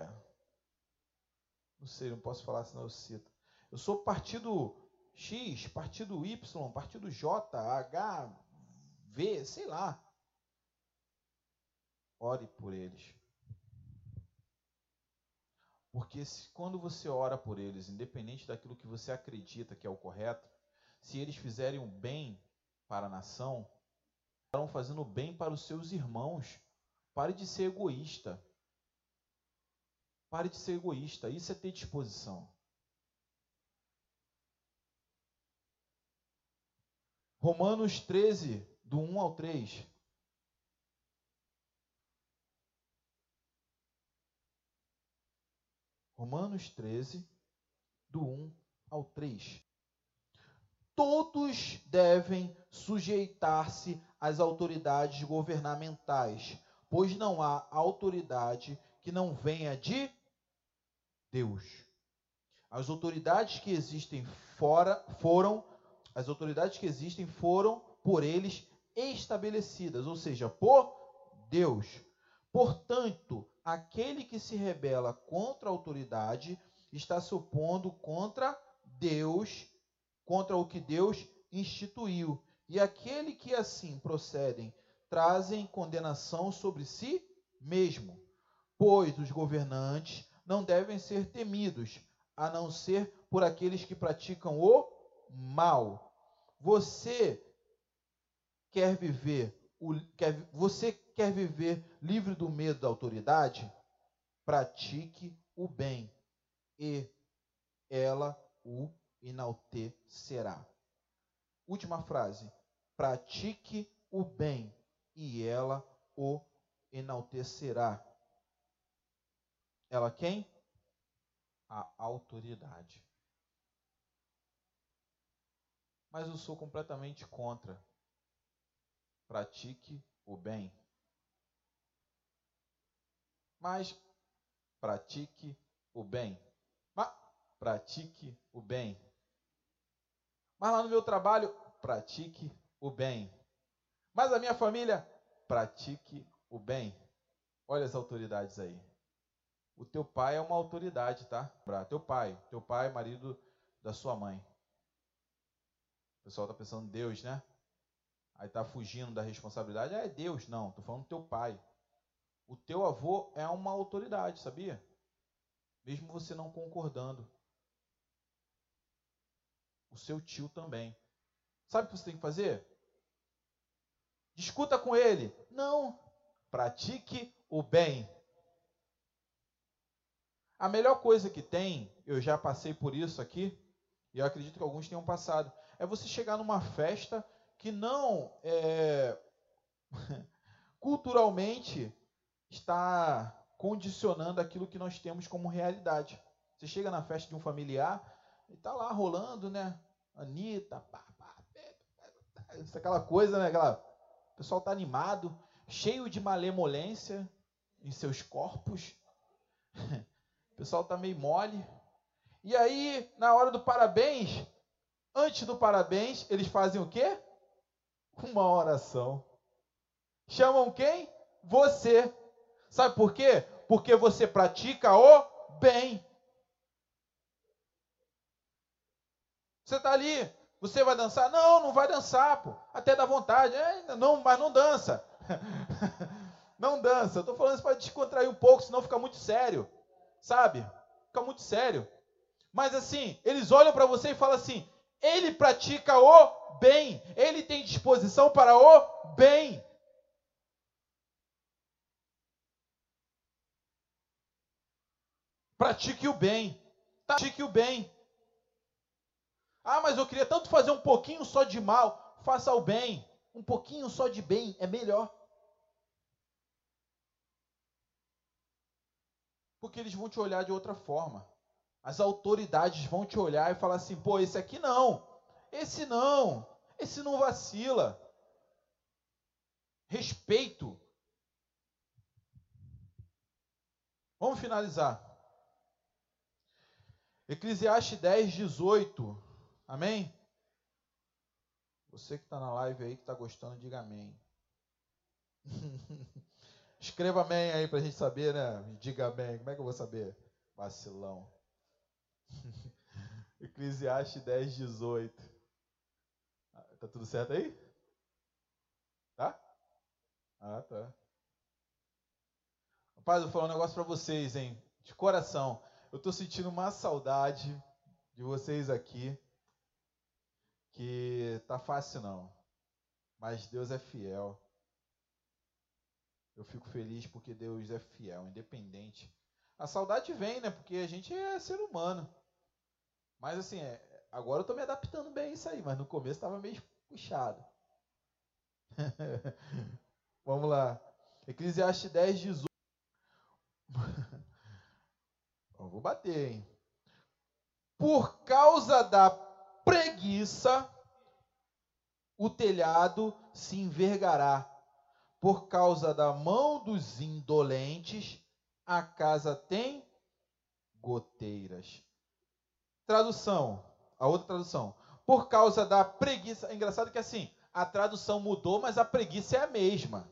não sei, não posso falar senão eu cito. Eu sou partido X, partido Y, partido J, H, V, sei lá. Ore por eles. Porque se, quando você ora por eles, independente daquilo que você acredita que é o correto, se eles fizerem o bem para a nação, estarão fazendo bem para os seus irmãos. Pare de ser egoísta. Pare de ser egoísta. Isso é ter disposição. Romanos 13, do 1 ao 3. Romanos 13, do 1 ao 3. Todos devem sujeitar-se às autoridades governamentais, pois não há autoridade que não venha de Deus. As autoridades que existem fora foram as autoridades que existem foram por eles estabelecidas, ou seja, por Deus. Portanto, aquele que se rebela contra a autoridade está se opondo contra Deus, contra o que Deus instituiu. E aquele que assim procedem trazem condenação sobre si mesmo, pois os governantes não devem ser temidos, a não ser por aqueles que praticam o mal. Você quer viver quer, você quer viver livre do medo da autoridade? Pratique o bem e ela o enaltecerá. Última frase. Pratique o bem e ela o enaltecerá. Ela quem? A autoridade. Mas eu sou completamente contra pratique o bem. Mas pratique o bem. Mas pratique o bem. Mas lá no meu trabalho, pratique o bem. Mas a minha família, pratique o bem. Olha as autoridades aí. O teu pai é uma autoridade, tá? Teu pai, teu pai, marido da sua mãe. O pessoal está pensando Deus, né? Aí está fugindo da responsabilidade. Ah, é Deus. Não, estou falando do teu pai. O teu avô é uma autoridade, sabia? Mesmo você não concordando. O seu tio também. Sabe o que você tem que fazer? Discuta com ele. Não. Pratique o bem. A melhor coisa que tem, eu já passei por isso aqui, e eu acredito que alguns tenham passado, é você chegar numa festa que não é, culturalmente está condicionando aquilo que nós temos como realidade. Você chega na festa de um familiar e está lá rolando, né? Anitta, pá, pá, aquela coisa, né? Aquela, o pessoal está animado, cheio de malemolência em seus corpos. O pessoal está meio mole. E aí, na hora do parabéns, antes do parabéns, eles fazem o quê? Uma oração. Chamam quem? Você. Sabe por quê? Porque você pratica o bem. Você está ali, você vai dançar? Não, não vai dançar, pô. Até dá vontade. É, não, mas não dança. não dança. Estou falando isso para descontrair um pouco, senão fica muito sério sabe? Fica muito sério. Mas assim, eles olham para você e falam assim: ele pratica o bem, ele tem disposição para o bem. Pratique o bem, pratique o bem. Ah, mas eu queria tanto fazer um pouquinho só de mal. Faça o bem. Um pouquinho só de bem é melhor. Porque eles vão te olhar de outra forma. As autoridades vão te olhar e falar assim: pô, esse aqui não, esse não, esse não vacila. Respeito. Vamos finalizar. Eclesiastes 10, 18. Amém? Você que está na live aí, que está gostando, diga amém. Escreva amém aí para a gente saber, né? Diga amém. Como é que eu vou saber? Vacilão. Eclesiastes 10, 18. Tá tudo certo aí? Tá? Ah, tá. Rapaz, eu vou falar um negócio para vocês, hein? De coração. Eu tô sentindo uma saudade de vocês aqui. Que tá fácil não. Mas Deus é fiel eu fico feliz porque Deus é fiel, independente. A saudade vem, né? Porque a gente é ser humano. Mas assim, é, agora eu tô me adaptando bem a isso aí, mas no começo estava meio puxado. Vamos lá. Eclesiastes 10, 18. vou bater, hein? Por causa da preguiça, o telhado se envergará por causa da mão dos indolentes, a casa tem goteiras. Tradução, a outra tradução. Por causa da preguiça. É engraçado que assim, a tradução mudou, mas a preguiça é a mesma.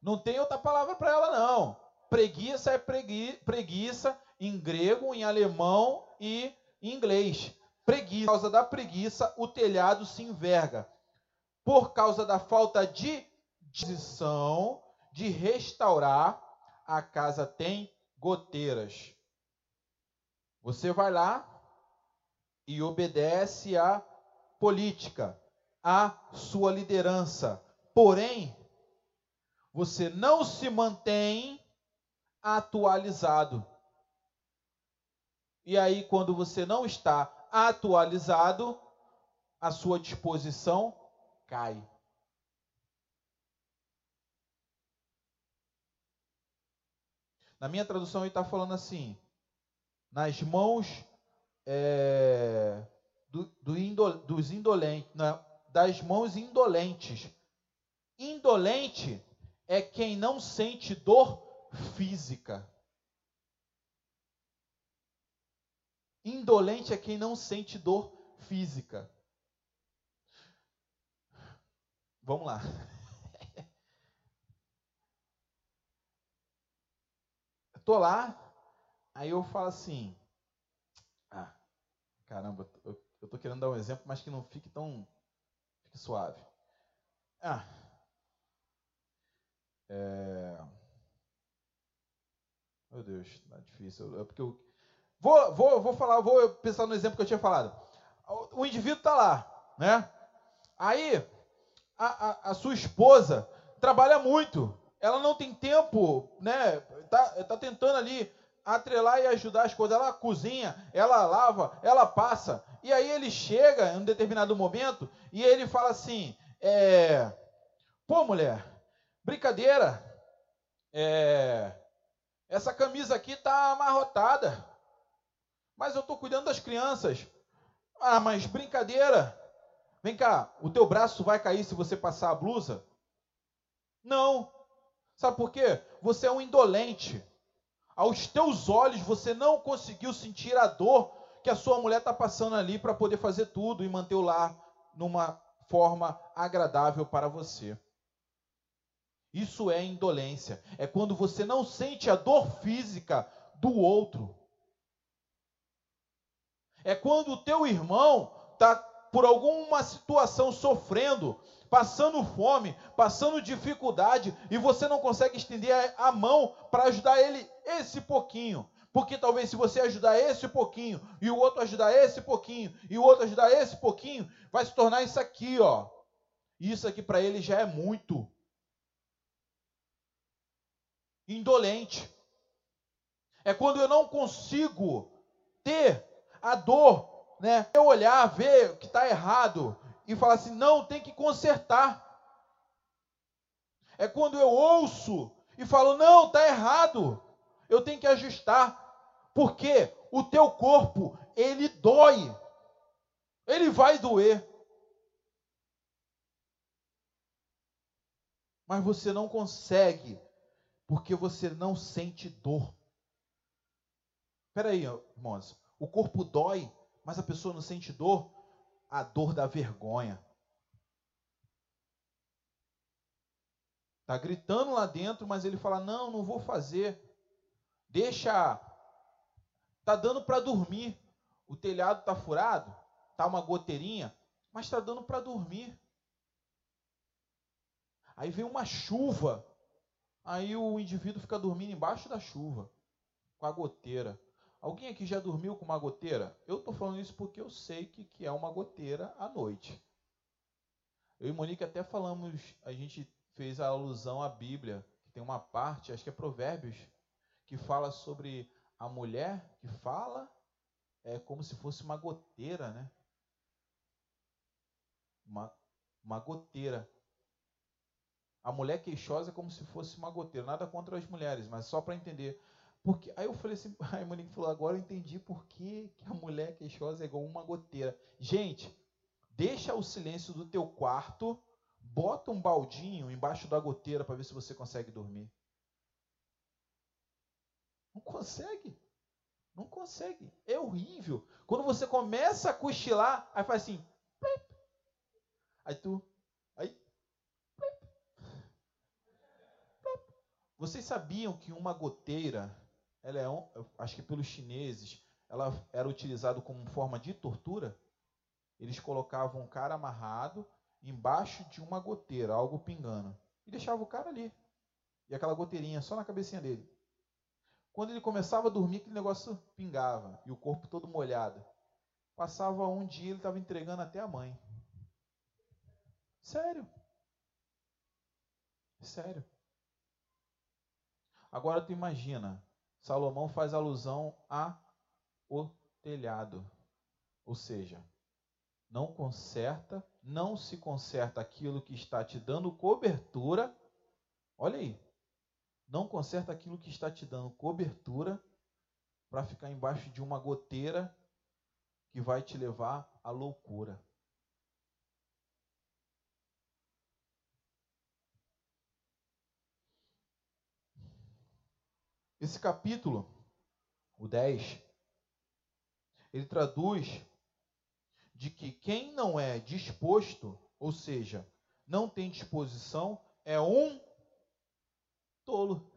Não tem outra palavra para ela, não. Preguiça é pregui, preguiça em grego, em alemão e em inglês. Preguiça. Por causa da preguiça, o telhado se enverga. Por causa da falta de disposição de restaurar, a casa tem goteiras. Você vai lá e obedece à política, à sua liderança. Porém, você não se mantém atualizado. E aí, quando você não está atualizado, a sua disposição cai. Na minha tradução ele está falando assim: nas mãos é, do, do indol, dos indolentes, das mãos indolentes. Indolente é quem não sente dor física. Indolente é quem não sente dor física. vamos lá. Tô lá, aí eu falo assim, ah, caramba, eu, tô querendo dar um exemplo, mas que não fique tão, fique suave. Ah, é... Meu Deus, tá difícil. É porque eu vou, vou, vou falar, vou pensar no exemplo que eu tinha falado. O indivíduo está lá, né? Aí a, a, a sua esposa trabalha muito, ela não tem tempo, né? Tá, tá tentando ali atrelar e ajudar as coisas. Ela cozinha, ela lava, ela passa. E aí ele chega em um determinado momento e ele fala assim: é, Pô, mulher, brincadeira. É, essa camisa aqui tá amarrotada. Mas eu estou cuidando das crianças. Ah, mas brincadeira. Vem cá, o teu braço vai cair se você passar a blusa? Não. Sabe por quê? Você é um indolente. Aos teus olhos você não conseguiu sentir a dor que a sua mulher está passando ali para poder fazer tudo e manter o lar numa forma agradável para você. Isso é indolência. É quando você não sente a dor física do outro. É quando o teu irmão está por alguma situação sofrendo, passando fome, passando dificuldade, e você não consegue estender a mão para ajudar ele esse pouquinho. Porque talvez se você ajudar esse pouquinho, e o outro ajudar esse pouquinho, e o outro ajudar esse pouquinho, vai se tornar isso aqui, ó. Isso aqui para ele já é muito. Indolente. É quando eu não consigo ter a dor né, eu olhar, ver que está errado e falar assim: não, tem que consertar. É quando eu ouço e falo: não, está errado, eu tenho que ajustar. Porque o teu corpo, ele dói, ele vai doer. Mas você não consegue, porque você não sente dor. Espera aí, irmãos. O corpo dói mas a pessoa não sente dor, a dor da vergonha. Está gritando lá dentro, mas ele fala: Não, não vou fazer. Deixa. Está dando para dormir. O telhado está furado, está uma goteirinha, mas está dando para dormir. Aí vem uma chuva. Aí o indivíduo fica dormindo embaixo da chuva, com a goteira. Alguém aqui já dormiu com uma goteira? Eu estou falando isso porque eu sei que, que é uma goteira à noite. Eu e Monique até falamos, a gente fez a alusão à Bíblia, que tem uma parte, acho que é Provérbios, que fala sobre a mulher que fala é como se fosse uma goteira, né? Uma, uma goteira. A mulher queixosa é como se fosse uma goteira. Nada contra as mulheres, mas só para entender. Porque, aí eu falei assim, aí a Monique falou, agora eu entendi por que, que a mulher queixosa é igual uma goteira. Gente, deixa o silêncio do teu quarto, bota um baldinho embaixo da goteira para ver se você consegue dormir. Não consegue. Não consegue. É horrível. Quando você começa a cochilar, aí faz assim. Aí tu. Aí. Vocês sabiam que uma goteira ela é, acho que pelos chineses, ela era utilizada como forma de tortura. Eles colocavam um cara amarrado embaixo de uma goteira, algo pingando, e deixavam o cara ali. E aquela goteirinha só na cabecinha dele. Quando ele começava a dormir, aquele negócio pingava e o corpo todo molhado. Passava um dia, ele estava entregando até a mãe. Sério. Sério. Agora tu imagina Salomão faz alusão a o telhado. Ou seja, não conserta, não se conserta aquilo que está te dando cobertura. Olha aí. Não conserta aquilo que está te dando cobertura para ficar embaixo de uma goteira que vai te levar à loucura. Esse capítulo, o 10, ele traduz de que quem não é disposto, ou seja, não tem disposição é um tolo.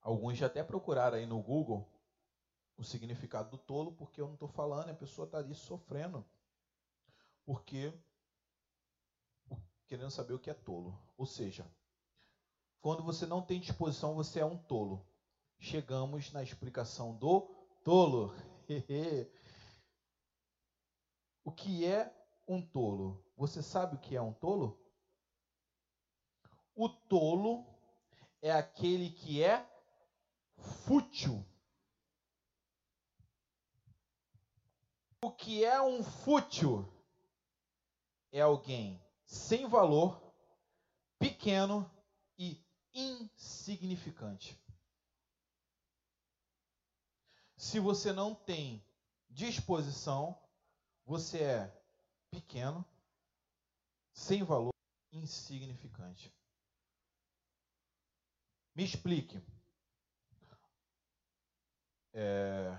Alguns já até procuraram aí no Google o significado do tolo, porque eu não estou falando, a pessoa está ali sofrendo. Porque querendo saber o que é tolo. Ou seja, quando você não tem disposição, você é um tolo. Chegamos na explicação do tolo. o que é um tolo? Você sabe o que é um tolo? O tolo é aquele que é fútil. O que é um fútil? É alguém sem valor, pequeno e insignificante. Se você não tem disposição, você é pequeno, sem valor, insignificante. Me explique. É...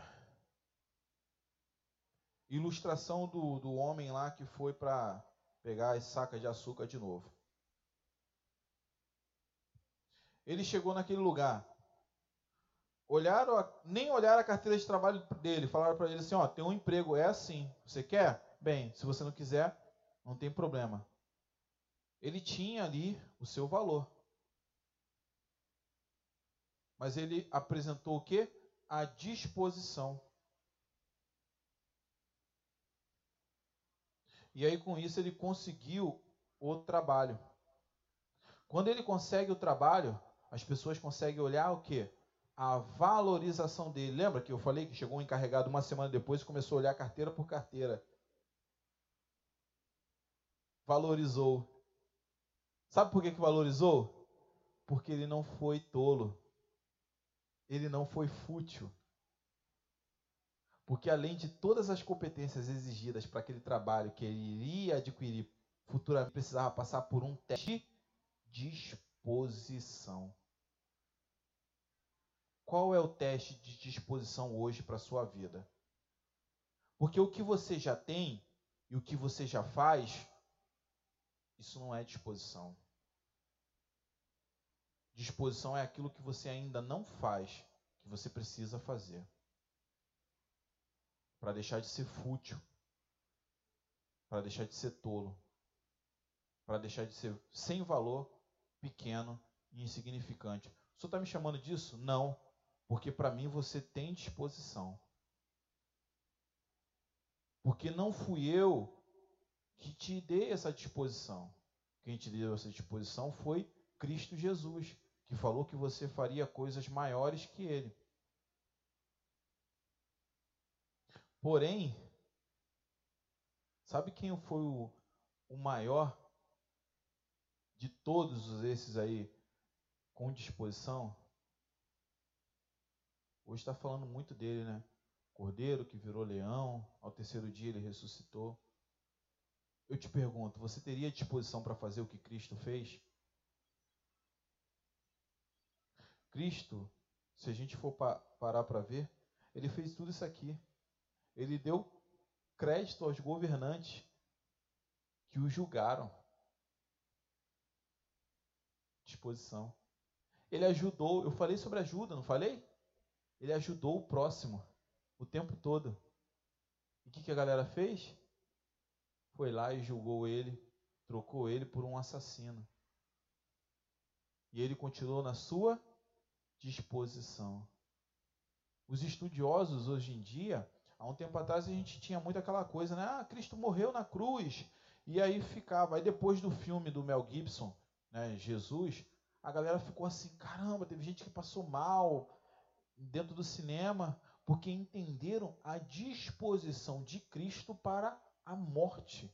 Ilustração do, do homem lá que foi para pegar as sacas de açúcar de novo. Ele chegou naquele lugar. Olharam, nem olharam a carteira de trabalho dele, falaram para ele assim: ó, tem um emprego, é assim. Você quer? Bem, se você não quiser, não tem problema. Ele tinha ali o seu valor. Mas ele apresentou o que? A disposição. E aí com isso ele conseguiu o trabalho. Quando ele consegue o trabalho, as pessoas conseguem olhar o que? A valorização dele. Lembra que eu falei que chegou um encarregado uma semana depois e começou a olhar carteira por carteira? Valorizou. Sabe por que, que valorizou? Porque ele não foi tolo. Ele não foi fútil. Porque além de todas as competências exigidas para aquele trabalho que ele iria adquirir futuramente, precisava passar por um teste de disposição. Qual é o teste de disposição hoje para a sua vida? Porque o que você já tem e o que você já faz, isso não é disposição. Disposição é aquilo que você ainda não faz, que você precisa fazer para deixar de ser fútil, para deixar de ser tolo, para deixar de ser sem valor, pequeno e insignificante. O senhor está me chamando disso? Não, porque para mim você tem disposição. Porque não fui eu que te dei essa disposição. Quem te deu essa disposição foi Cristo Jesus, que falou que você faria coisas maiores que ele. Porém, sabe quem foi o, o maior de todos esses aí com disposição? Hoje está falando muito dele, né? Cordeiro que virou leão, ao terceiro dia ele ressuscitou. Eu te pergunto, você teria disposição para fazer o que Cristo fez? Cristo, se a gente for pa parar para ver, ele fez tudo isso aqui. Ele deu crédito aos governantes que o julgaram. Disposição. Ele ajudou, eu falei sobre ajuda, não falei? Ele ajudou o próximo o tempo todo. E o que, que a galera fez? Foi lá e julgou ele, trocou ele por um assassino. E ele continuou na sua disposição. Os estudiosos hoje em dia Há um tempo atrás a gente tinha muito aquela coisa, né? Ah, Cristo morreu na cruz. E aí ficava. Aí depois do filme do Mel Gibson, né, Jesus, a galera ficou assim: caramba, teve gente que passou mal dentro do cinema, porque entenderam a disposição de Cristo para a morte.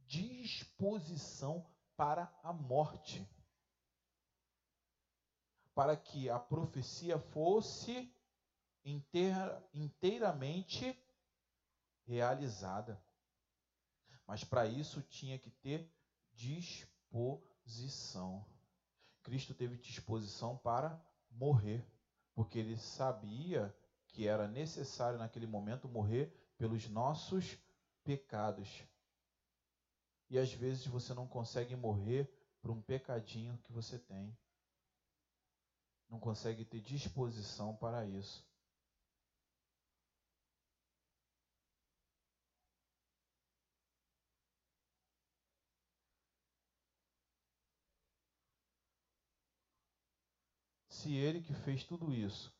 Disposição para a morte para que a profecia fosse inteira, inteiramente realizada. Mas para isso tinha que ter disposição. Cristo teve disposição para morrer. porque ele sabia que era necessário naquele momento morrer pelos nossos pecados. E às vezes você não consegue morrer por um pecadinho que você tem. Não consegue ter disposição para isso. Se ele que fez tudo isso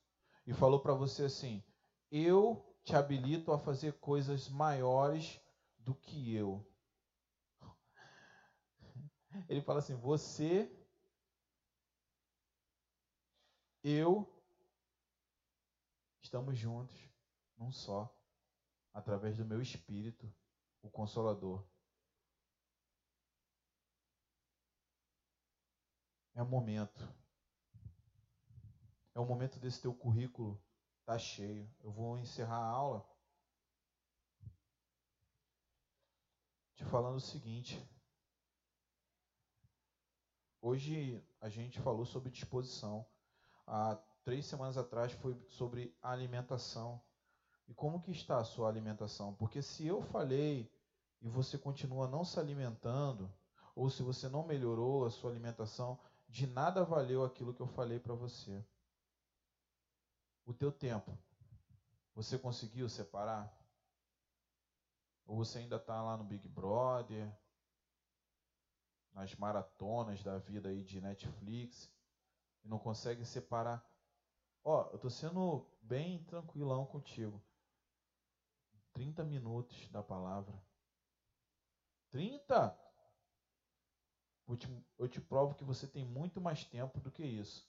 e falou para você assim: Eu te habilito a fazer coisas maiores do que eu. Ele fala assim: Você, eu, estamos juntos, num só, através do meu espírito, o Consolador. É o momento. É o momento desse teu currículo tá cheio. Eu vou encerrar a aula te falando o seguinte. Hoje a gente falou sobre disposição. Há três semanas atrás foi sobre alimentação. E como que está a sua alimentação? Porque se eu falei e você continua não se alimentando, ou se você não melhorou a sua alimentação, de nada valeu aquilo que eu falei para você o teu tempo, você conseguiu separar? Ou você ainda está lá no Big Brother, nas maratonas da vida aí de Netflix, e não consegue separar? Ó, eu estou sendo bem tranquilão contigo. 30 minutos da palavra. 30? Eu te, eu te provo que você tem muito mais tempo do que isso.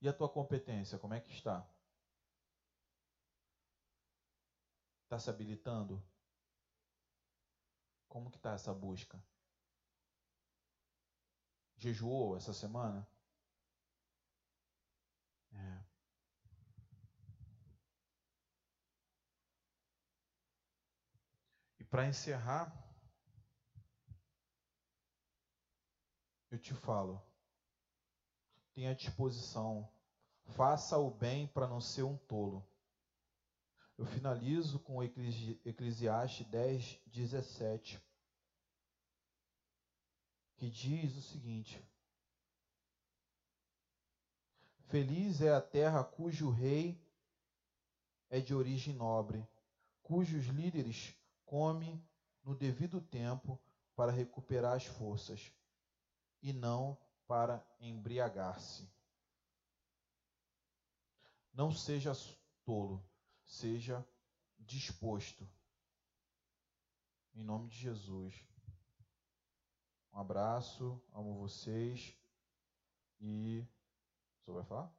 E a tua competência, como é que está? Está se habilitando? Como que está essa busca? Jejuou essa semana? É. E para encerrar, eu te falo, tenha disposição, faça o bem para não ser um tolo. Eu finalizo com Eclesiastes 10, 17, que diz o seguinte: Feliz é a terra cujo rei é de origem nobre, cujos líderes comem no devido tempo para recuperar as forças, e não para embriagar-se. Não seja tolo, seja disposto. Em nome de Jesus. Um abraço, amo vocês e. Você vai falar?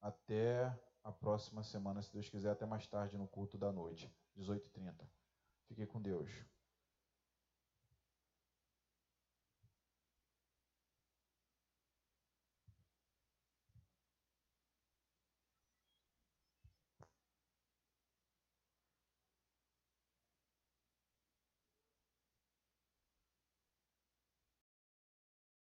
Até a próxima semana, se Deus quiser, até mais tarde no culto da noite, 18h30. Fique com Deus.